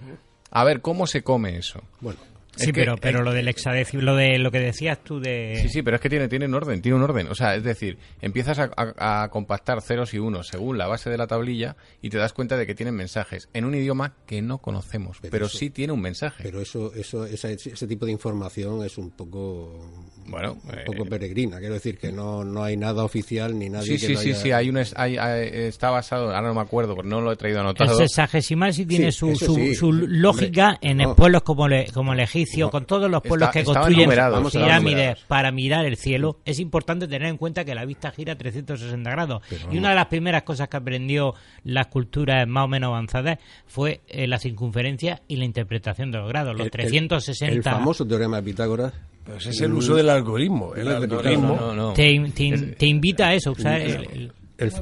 A ver, ¿cómo se come eso? Bueno, Sí, pero, pero lo del hexadécimo, lo de lo que decías tú de... Sí, sí, pero es que tiene, tiene un orden, tiene un orden. O sea, es decir, empiezas a, a- a compactar ceros y unos según la base de la tablilla y te das cuenta de que tienen mensajes en un idioma que no conocemos, pero, eso- sí tiene un mensaje. Pero eso, eso, esa- ese tipo de información es un poco, bueno, un poco peregrina. Quiero decir que no, no hay nada oficial ni nadie Sí, que sí, lo sí, haya- sí, hay un, es- hay- hay- está basado, ahora no me acuerdo, porque no lo he traído anotado. El sexagesimal sí tiene Sí, su, su, sí. su Hombre, lógica en no. pueblos como, le- como el egipcio, con todos los pueblos Está- que construyen pirámides para mirar el cielo. Es importante tener en cuenta que la vista gira 360 grados. y una de las primeras cosas que aprendió las culturas más o menos avanzadas fue eh, la circunferencia y la interpretación de los grados. Los El- el- 360 El, famoso teorema de Pitágoras. Pues es el uso del algoritmo. El No algoritmo te, te- te invita a eso, usar El- el- el-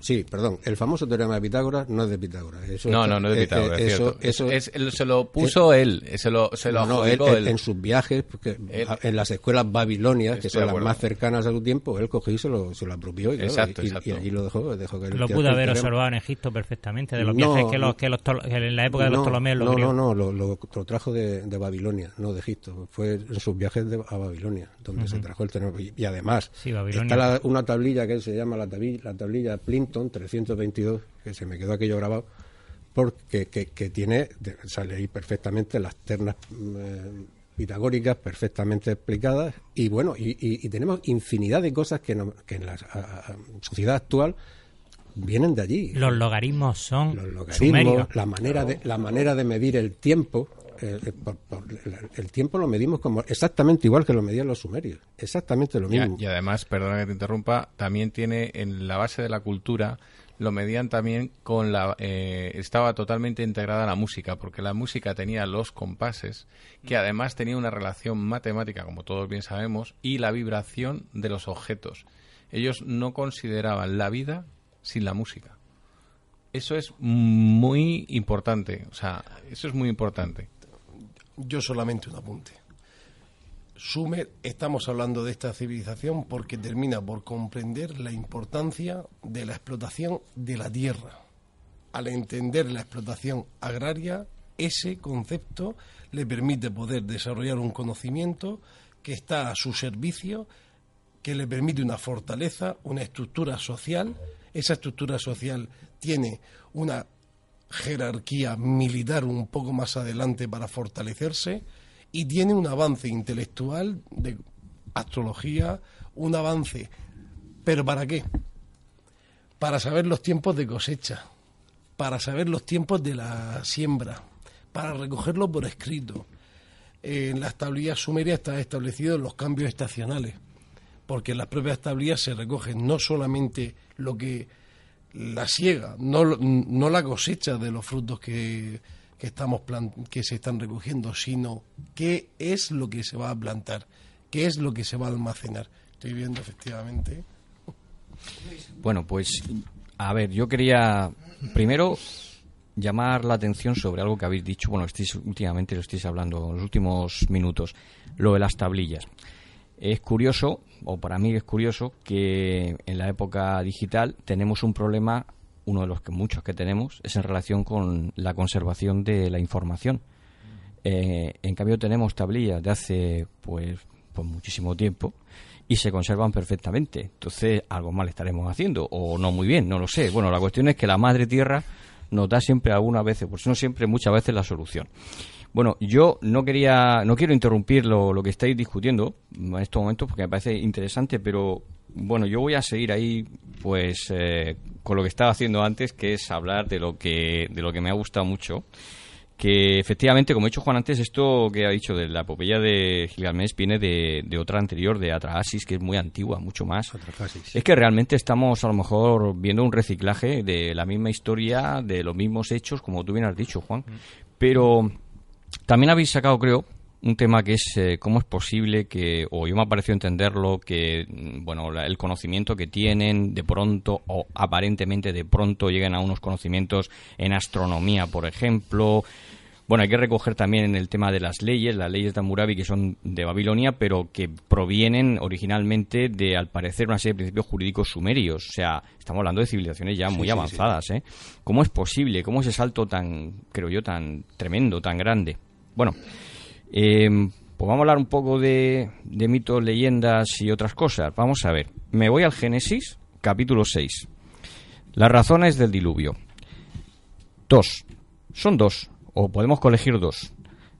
sí, perdón. El famoso teorema de Pitágoras no es de Pitágoras. Eso No, está- no, no es de eh, Pitágoras, eh, es eso, eso, Es- se lo puso él, se lo, se lo no, él- en sus viajes, porque en las escuelas babilonias, que son las más cercanas a su tiempo, él cogió y se lo, se lo apropió. Y, claro, Exacto, y- y- exacto. y ahí lo dejó. dejó que, lo pudo haber observado en Egipto perfectamente, de los No, viajes que, los, que, los que en la época de los no, Ptolomeos los no, no, no, lo, lo- lo trajo de, de Babilonia, no de Egipto. Fue en sus viajes de- a Babilonia, donde se trajo el teorema. Y, y además, Sí, está la- una tablilla que se llama la tablilla, la tablilla Plinton 322, que se me quedó aquello grabado, porque que, que tiene, sale ahí perfectamente las ternas eh, pitagóricas perfectamente explicadas y bueno, y, y- y tenemos infinidad de cosas que, no- que en la a- a- sociedad actual vienen de allí. Los logaritmos son Los logaritmos, sumerios. la manera de la manera de medir el tiempo. Eh, eh, por- por- el tiempo lo medimos como exactamente igual que lo medían los sumerios, exactamente lo Y, mismo. y además, perdona que te interrumpa, también tiene en la base de la cultura, lo medían también con la... eh, estaba totalmente integrada la música, porque la música tenía los compases, que además tenía una relación matemática, como todos bien sabemos, y la vibración de los objetos. Ellos no consideraban la vida sin la música. Eso es muy importante, o sea, eso es muy importante. Yo solamente un apunte. Sumer, estamos hablando de esta civilización porque termina por comprender la importancia de la explotación de la tierra. Al entender la explotación agraria, ese concepto le permite poder desarrollar un conocimiento que está a su servicio, que le permite una fortaleza, una estructura social. Esa estructura social tiene una jerarquía militar un poco más adelante para fortalecerse y tiene un avance intelectual de astrología, un avance. ¿Pero para qué? Para saber los tiempos de cosecha, para saber los tiempos de la siembra, para recogerlo por escrito. En las tablillas sumerias están establecidos los cambios estacionales, porque en las propias tablillas se recogen no solamente lo que la siega, no, no la cosecha de los frutos que, que estamos que se están recogiendo, sino qué es lo que se va a plantar, qué es lo que se va a almacenar. Estoy viendo efectivamente. Bueno, pues a ver, yo quería primero llamar la atención sobre algo que habéis dicho, bueno, estáis, últimamente lo estáis hablando en los últimos minutos, lo de las tablillas. Es curioso, o para mí es curioso, que en la época digital tenemos un problema, uno de los que muchos que tenemos, es en relación con la conservación de la información. Eh, en cambio tenemos tablillas de hace pues, pues muchísimo tiempo y se conservan perfectamente. Entonces algo mal estaremos haciendo o no muy bien, no lo sé. Bueno, la cuestión es que la madre tierra nos da siempre algunas veces, por si no siempre, muchas veces la solución. Bueno, yo no quería, no quiero interrumpir lo, lo que estáis discutiendo en estos momentos porque me parece interesante, pero bueno, yo voy a seguir ahí, pues, eh, con lo que estaba haciendo antes, que es hablar de lo que, de lo que me ha gustado mucho, que efectivamente, como ha dicho Juan antes, esto que ha dicho de la epopeya de Gilgamesh viene de, de otra anterior, de Atrahasis, que es muy antigua, mucho más. Es que realmente estamos a lo mejor viendo un reciclaje de la misma historia, de los mismos hechos, como tú bien has dicho, Juan. Pero también habéis sacado, creo, un tema que es eh, cómo es posible que, o yo me ha parecido entenderlo, que, mm, bueno, la- el conocimiento que tienen de pronto, o aparentemente de pronto, lleguen a unos conocimientos en astronomía, por ejemplo. Bueno, hay que recoger también en el tema de las leyes, las leyes de Hammurabi que son de Babilonia, pero que provienen originalmente de, al parecer, una serie de principios jurídicos sumerios. O sea, estamos hablando de civilizaciones ya Sí, muy sí, avanzadas, ¿eh? ¿Cómo es posible? ¿Cómo ese salto tan, creo yo, tan tremendo, tan grande? Bueno, eh, pues vamos a hablar un poco de, de mitos, leyendas y otras cosas. Vamos a ver. Me voy al Génesis, capítulo 6. Las razones del diluvio. Dos. Son dos, o podemos colegir dos.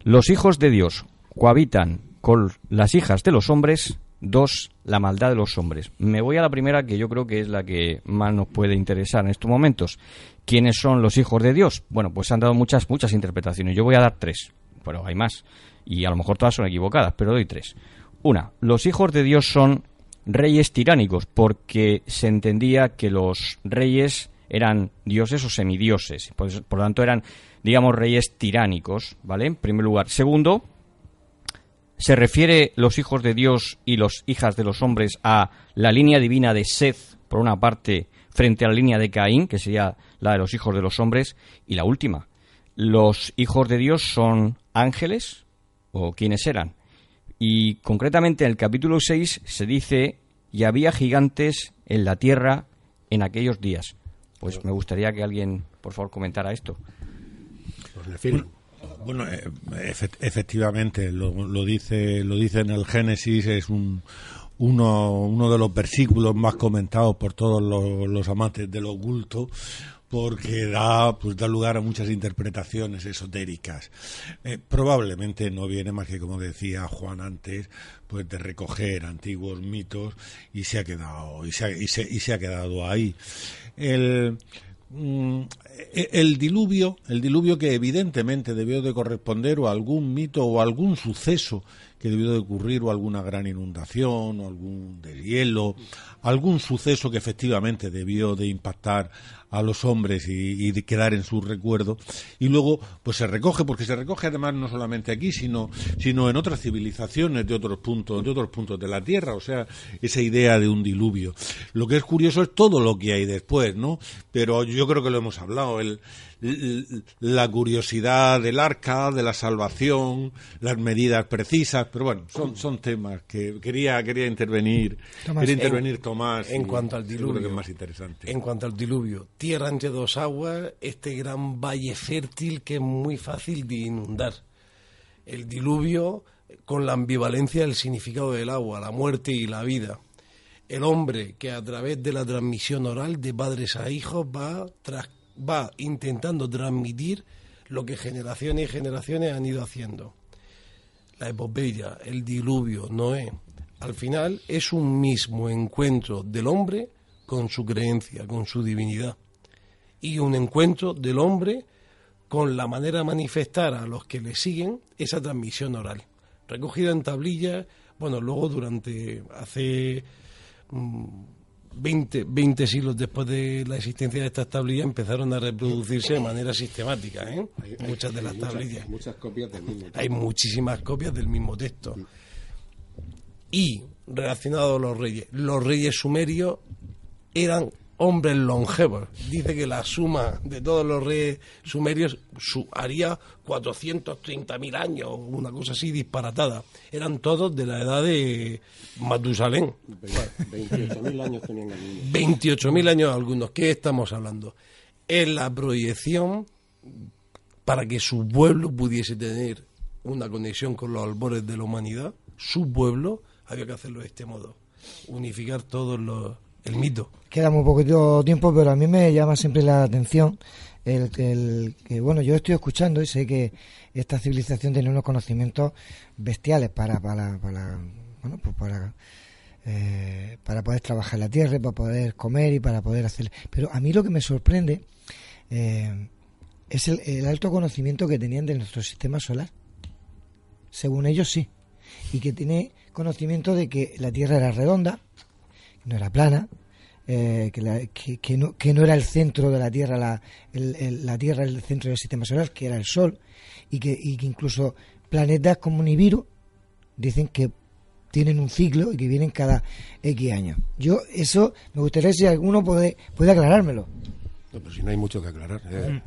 Los hijos de Dios cohabitan con las hijas de los hombres. Dos, la maldad de los hombres. Me voy a la primera, que yo creo que es la que más nos puede interesar en estos momentos. ¿Quiénes son los hijos de Dios? Bueno, pues han dado muchas, muchas interpretaciones. Yo voy a dar tres, pero hay más. Y a lo mejor todas son equivocadas, pero doy tres. Una, los hijos de Dios son reyes tiránicos, porque se entendía que los reyes eran dioses o semidioses. Pues, por lo tanto, eran, digamos, reyes tiránicos, ¿vale? En primer lugar. Segundo, se refiere los hijos de Dios y los hijas de los hombres a la línea divina de Seth, por una parte, frente a la línea de Caín, que sería la de los hijos de los hombres, y la última. Los hijos de Dios son ángeles, o quienes eran. Y concretamente en el capítulo 6 se dice, y había gigantes en la tierra en aquellos días. Pues me gustaría que alguien, por favor, comentara esto. Bueno, bueno, eh, efe- efectivamente, lo, dice lo dice en el Génesis, es un, uno, uno de los versículos más comentados por todos los, los amantes del oculto, porque da, pues, da lugar a muchas interpretaciones esotéricas. Eh, probablemente no viene más que, como decía Juan antes, pues de recoger antiguos mitos y se ha quedado, y se y se, y se ha quedado ahí. El, mm, el diluvio, el diluvio que evidentemente debió de corresponder a algún mito o algún suceso que debió de ocurrir o alguna gran inundación o algún deshielo, algún suceso que efectivamente debió de impactar a los hombres y, y de quedar en su recuerdo. Y luego pues se recoge porque se recoge además no solamente aquí sino sino en otras civilizaciones de otros puntos de otros puntos de la tierra o sea esa idea de un diluvio. Lo que es curioso es todo lo que hay después no pero yo creo que lo hemos hablado el la curiosidad del arca, de la salvación, las medidas precisas, pero bueno, son, son temas que quería quería intervenir, Tomás, quería intervenir en, Tomás en cuanto al seguro que diluvio. es más interesante. En cuanto al diluvio, tierra entre dos aguas, este gran valle fértil que es muy fácil de inundar. El diluvio con la ambivalencia del significado del agua, la muerte y la vida. El hombre que a través de la transmisión oral de padres a hijos va, tras, va intentando transmitir lo que generaciones y generaciones han ido haciendo. La epopeya, el diluvio, Noé, al final es un mismo encuentro del hombre con su creencia, con su divinidad. Y un encuentro del hombre con la manera de manifestar a los que le siguen esa transmisión oral. Recogida en tablillas, bueno, luego durante hace mm, 20, 20 siglos después de la existencia de estas tablillas empezaron a reproducirse de manera sistemática, ¿eh? Muchas de las Hay muchas- tablillas. Muchas copias del mismo. Hay muchísimas copias del mismo texto. Y relacionado a los reyes, los reyes sumerios eran hombres longevos. Dice que la suma de todos los reyes sumerios su- haría 430.000 años, una cosa así disparatada. Eran todos de la edad de Matusalén. 28.000 años tenían el mismo. 28.000 años algunos. ¿Qué estamos hablando? Es la proyección para que su pueblo pudiese tener una conexión con los albores de la humanidad. Su pueblo había que hacerlo de este modo. Unificar todos los... el mito. Queda muy poquito tiempo, pero a mí me llama siempre la atención el, el que, bueno, yo estoy escuchando y sé que esta civilización tiene unos conocimientos bestiales para, para, para bueno, pues para, eh, para poder trabajar la tierra, para poder comer y para poder hacer. Pero a mí lo que me sorprende eh, es el, el alto conocimiento que tenían de nuestro sistema solar. Según ellos, sí. Y que tiene conocimiento de que la Tierra era redonda, no era plana, eh, que, la- que- que no, que no era el centro de la Tierra, la, el- el- la Tierra el centro del sistema solar, que era el Sol, y que, y que incluso planetas como Nibiru dicen que tienen un ciclo y que vienen cada X años. Yo, eso, me gustaría si alguno puede, puede aclarármelo. No, pero si no hay mucho que aclarar. eh.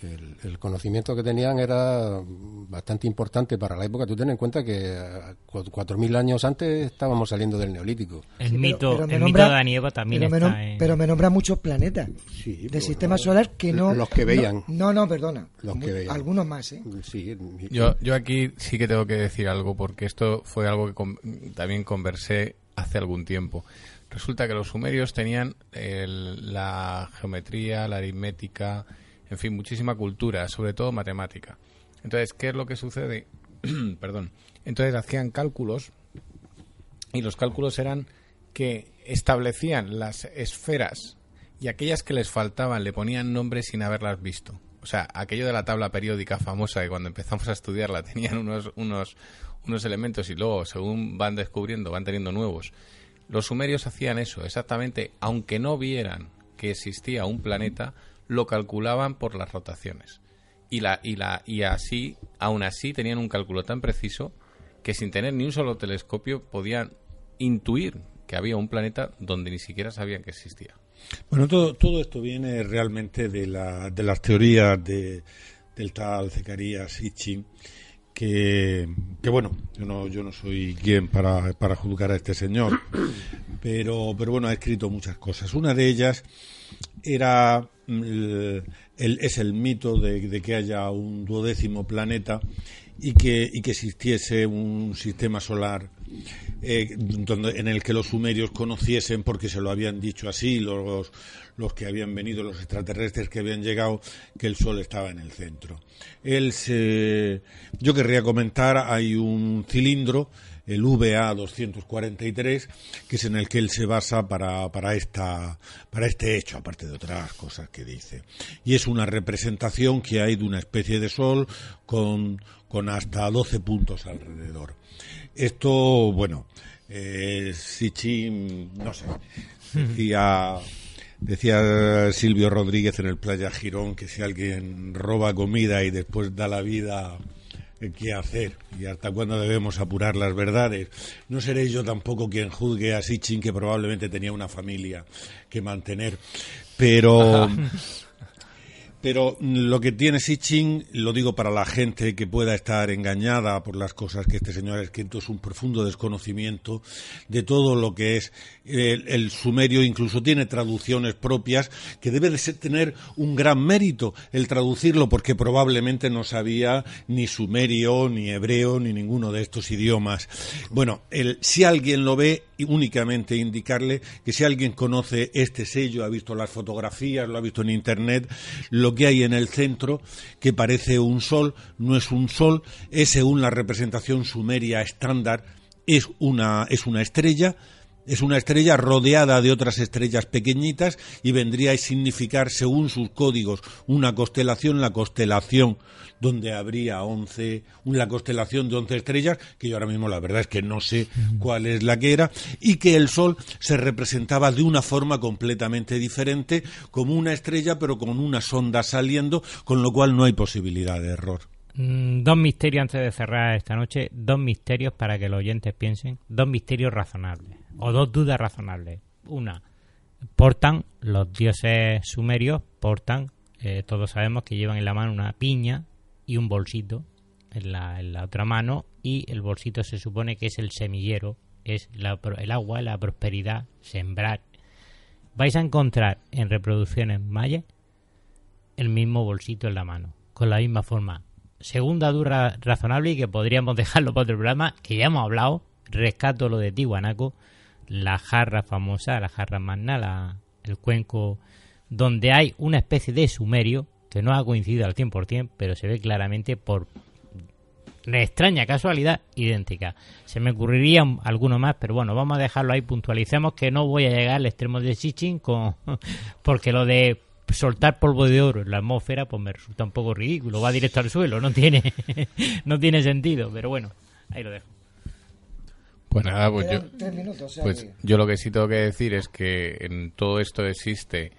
El, el conocimiento que tenían era bastante importante para la época. Tú ten en cuenta que eh, cu- 4.000 años antes estábamos saliendo del Neolítico. El Sí, mito, pero me el nombra- mito de Anieva también pero me, está en- pero me nombra muchos planetas del sistema solar que no... Los que no- veían. No, no, perdona. Los que veían. Algunos más, ¿eh? Sí, Yo, yo aquí sí que tengo que decir algo porque esto fue algo que con- también conversé hace algún tiempo. Resulta que los sumerios tenían el- la geometría, la aritmética, en fin, muchísima cultura, sobre todo matemática. Entonces, ¿qué es lo que sucede? Perdón. Entonces hacían cálculos y los cálculos eran que establecían las esferas y aquellas que les faltaban le ponían nombres sin haberlas visto. O sea, aquello de la tabla periódica famosa que cuando empezamos a estudiarla tenían unos, unos, unos elementos y luego, según van descubriendo, van teniendo nuevos. Los sumerios hacían eso, exactamente, aunque no vieran que existía un planeta, lo calculaban por las rotaciones. Y, la, y, la, y así, aún así, tenían un cálculo tan preciso que sin tener ni un solo telescopio podían intuir que había un planeta donde ni siquiera sabían que existía. Bueno, todo, todo esto viene realmente de, la, de las teorías de, del tal Zacarías Hitching, que, que bueno, yo no, yo no soy quien para, para juzgar a este señor, pero, pero bueno, ha escrito muchas cosas. Una de ellas era mm, el, es el mito de, que haya un duodécimo planeta y que, y que existiese un sistema solar eh, donde, en el que los sumerios conociesen, porque se lo habían dicho así, los, los que habían venido, los extraterrestres que habían llegado, que el Sol estaba en el centro. Él se, yo querría comentar, hay un cilindro el VA 243, que es en el que él se basa para, para, esta, para este hecho, aparte de otras cosas que dice. Y es una representación que hay de una especie de sol con, con hasta 12 puntos alrededor. Esto, bueno, eh, no sé, decía, decía Silvio Rodríguez en el Playa Girón que si alguien roba comida y después da la vida qué hacer y hasta cuándo debemos apurar las verdades. No seré yo tampoco quien juzgue a Sitchin, que probablemente tenía una familia que mantener, pero... Pero lo que tiene Sitchin, lo digo para la gente que pueda estar engañada por las cosas que este señor ha escrito, es un profundo desconocimiento de todo lo que es el, sumerio, incluso tiene traducciones propias, que debe de tener un gran mérito el traducirlo, porque probablemente no sabía ni sumerio, ni hebreo, ni ninguno de estos idiomas. Bueno, el, si alguien lo ve, únicamente indicarle que si alguien conoce este sello, ha visto las fotografías, lo ha visto en Internet, lo que hay en el centro, que parece un sol, no es un sol, es según la representación sumeria estándar, es una, es una estrella, es una estrella rodeada de otras estrellas pequeñitas y vendría a significar, según sus códigos, una constelación, la constelación donde habría 11, una constelación de 11 estrellas, que yo ahora mismo la verdad es que no sé cuál es la que era, y que el Sol se representaba de una forma completamente diferente, como una estrella pero con una sonda saliendo, con lo cual no hay posibilidad de error. Mm, dos misterios antes de cerrar esta noche, dos misterios para que los oyentes piensen, dos misterios razonables, o dos dudas razonables. Una, portan, los dioses sumerios portan, eh, todos sabemos que llevan en la mano una piña y un bolsito en la, en la otra mano y el bolsito se supone que es el semillero, es el agua, la prosperidad, sembrar. Vais a encontrar en reproducciones mayas el mismo bolsito en la mano, con la misma forma. Segunda duda razonable y que podríamos dejarlo para otro programa, que ya hemos hablado, rescato lo de Tihuanaco, la jarra famosa, la jarra magna, el cuenco, donde hay una especie de sumerio, que no ha coincidido al 100%, pero se ve claramente por una extraña casualidad idéntica. Se me ocurriría alguno más, pero bueno, vamos a dejarlo ahí, puntualicemos que no voy a llegar al extremo de Sitchin con porque lo de soltar polvo de oro en la atmósfera pues me resulta un poco ridículo, va directo al suelo, no tiene no tiene sentido, pero bueno, ahí lo dejo. Pues nada, pues yo, pues yo lo que sí tengo que decir es que en todo esto existe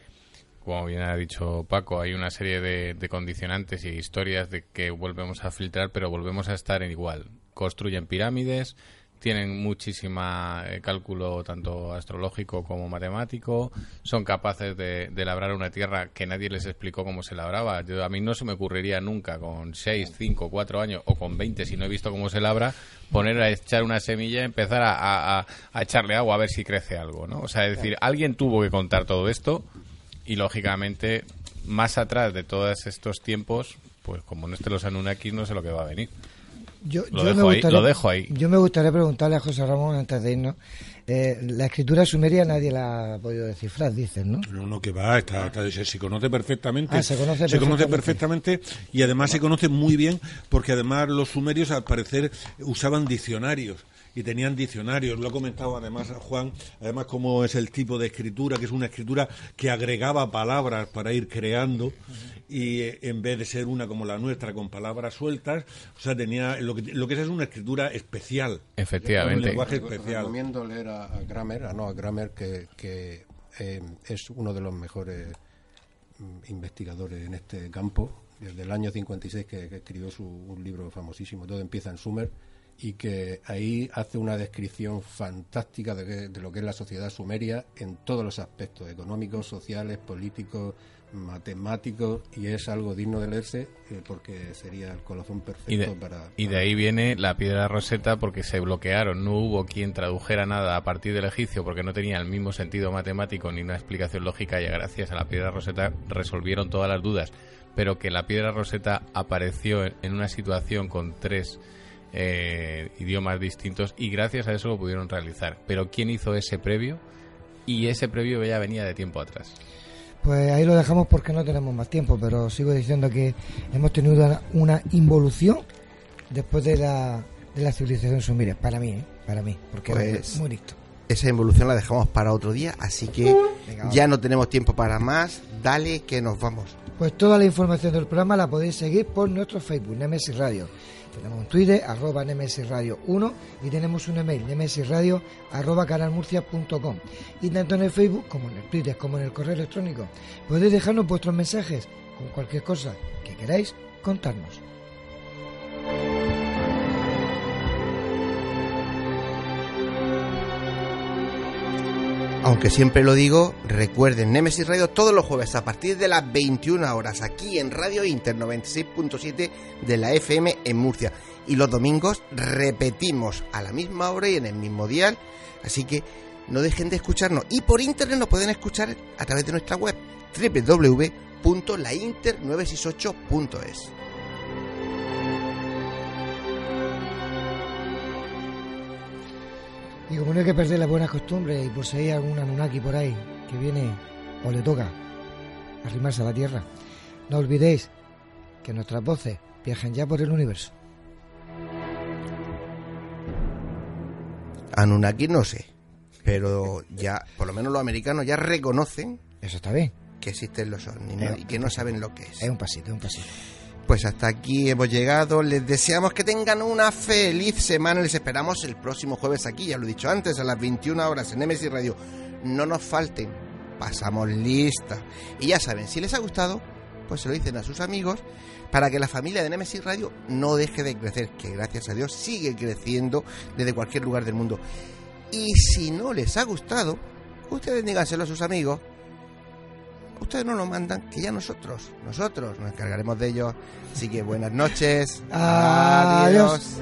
como bien ha dicho Paco, hay una serie de, condicionantes y historias de que volvemos a filtrar, pero volvemos a estar en igual. Construyen pirámides, tienen muchísima eh, cálculo tanto astrológico como matemático, son capaces de, labrar una tierra que nadie les explicó cómo se labraba. Yo, a mí no se me ocurriría nunca con 6, 5, 4 años o con 20 si no he visto cómo se labra, poner a echar una semilla y empezar a, a, echarle agua a ver si crece algo, ¿no? O sea, es decir, alguien tuvo que contar todo esto y lógicamente más atrás de todos estos tiempos, pues como no esté los Anunnakis no sé lo que va a venir. Yo, lo, dejo ahí, lo dejo ahí. Yo me gustaría preguntarle a José Ramón antes de irnos. Eh, la escritura sumeria nadie la ha podido descifrar, dicen, ¿no? No, no, que va, está, se conoce perfectamente. Ah, se conoce perfectamente. Se conoce perfectamente y además se conoce muy bien porque además los sumerios al parecer usaban diccionarios y tenían diccionarios. Lo ha comentado además Juan, además cómo es el tipo de escritura, que es una escritura que agregaba palabras para ir creando y eh, en vez de ser una como la nuestra con palabras sueltas, o sea, tenía lo que, lo que es, es una escritura especial. Efectivamente. Un lenguaje especial. Recomiendo leer a, a Grammer, a Noah Grammer, que, que eh, es uno de los mejores mm, investigadores en este campo. Desde el año 56 que, que escribió su, un libro famosísimo, Todo empieza en Sumer, y que ahí hace una descripción fantástica de, lo que es la sociedad sumeria en todos los aspectos, económicos, sociales, políticos, matemáticos, y es algo digno de leerse eh, porque sería el colofón perfecto para, Y de ahí viene la piedra roseta porque se bloquearon, no hubo quien tradujera nada a partir del egipcio porque no tenía el mismo sentido matemático ni una explicación lógica y gracias a la piedra roseta resolvieron todas las dudas, pero que la piedra roseta apareció en una situación con tres eh, idiomas distintos y gracias a eso lo pudieron realizar. Pero ¿quién hizo ese previo? Y ese previo ya venía de tiempo atrás. Pues ahí lo dejamos porque no tenemos más tiempo, pero sigo diciendo que hemos tenido una, involución después de la, de la civilización sumeria, para mí, ¿eh? para mí, porque Pues- es muy listo. Esa involución la dejamos para otro día, así que ya no tenemos tiempo para más. Dale que nos vamos. Pues toda la información del programa la podéis seguir por nuestro Facebook, Nemesis Radio. Tenemos un Twitter, arroba Nemesis Radio 1, y tenemos un email, nemesisradio, arroba canalmurcia.com. Y tanto en el Facebook como en el Twitter, como en el correo electrónico. Podéis dejarnos vuestros mensajes con cualquier cosa que queráis contarnos. Aunque siempre lo digo, recuerden Nemesis Radio todos los jueves a partir de las 21 horas aquí en Radio Inter 96.7 de la FM en Murcia. Y los domingos repetimos a la misma hora y en el mismo dial. Así que no dejen de escucharnos. Y por internet nos pueden escuchar a través de nuestra web www.lainter968.es. Y como no hay que perder las buenas costumbres y por si hay algún Anunnaki por ahí que viene o le toca arrimarse a la Tierra, no olvidéis que nuestras voces viajan ya por el universo. Anunnaki no sé, pero ya, por lo menos los americanos ya reconocen Eso está bien. que existen los ovnis ¿no? y que no saben lo que es. Es un pasito, es un pasito. Pues hasta aquí hemos llegado. Les deseamos que tengan una feliz semana. Les esperamos el próximo jueves aquí, ya lo he dicho antes, a las 21 horas en Nemesis Radio. No nos falten. Pasamos lista. Y ya saben, si les ha gustado, pues se lo dicen a sus amigos para que la familia de Nemesis Radio no deje de crecer, que gracias a Dios sigue creciendo desde cualquier lugar del mundo. Y si no les ha gustado, ustedes díganselo a sus amigos. Ustedes no lo mandan, que ya nosotros, nosotros nos encargaremos de ellos. Así que buenas noches. Adiós.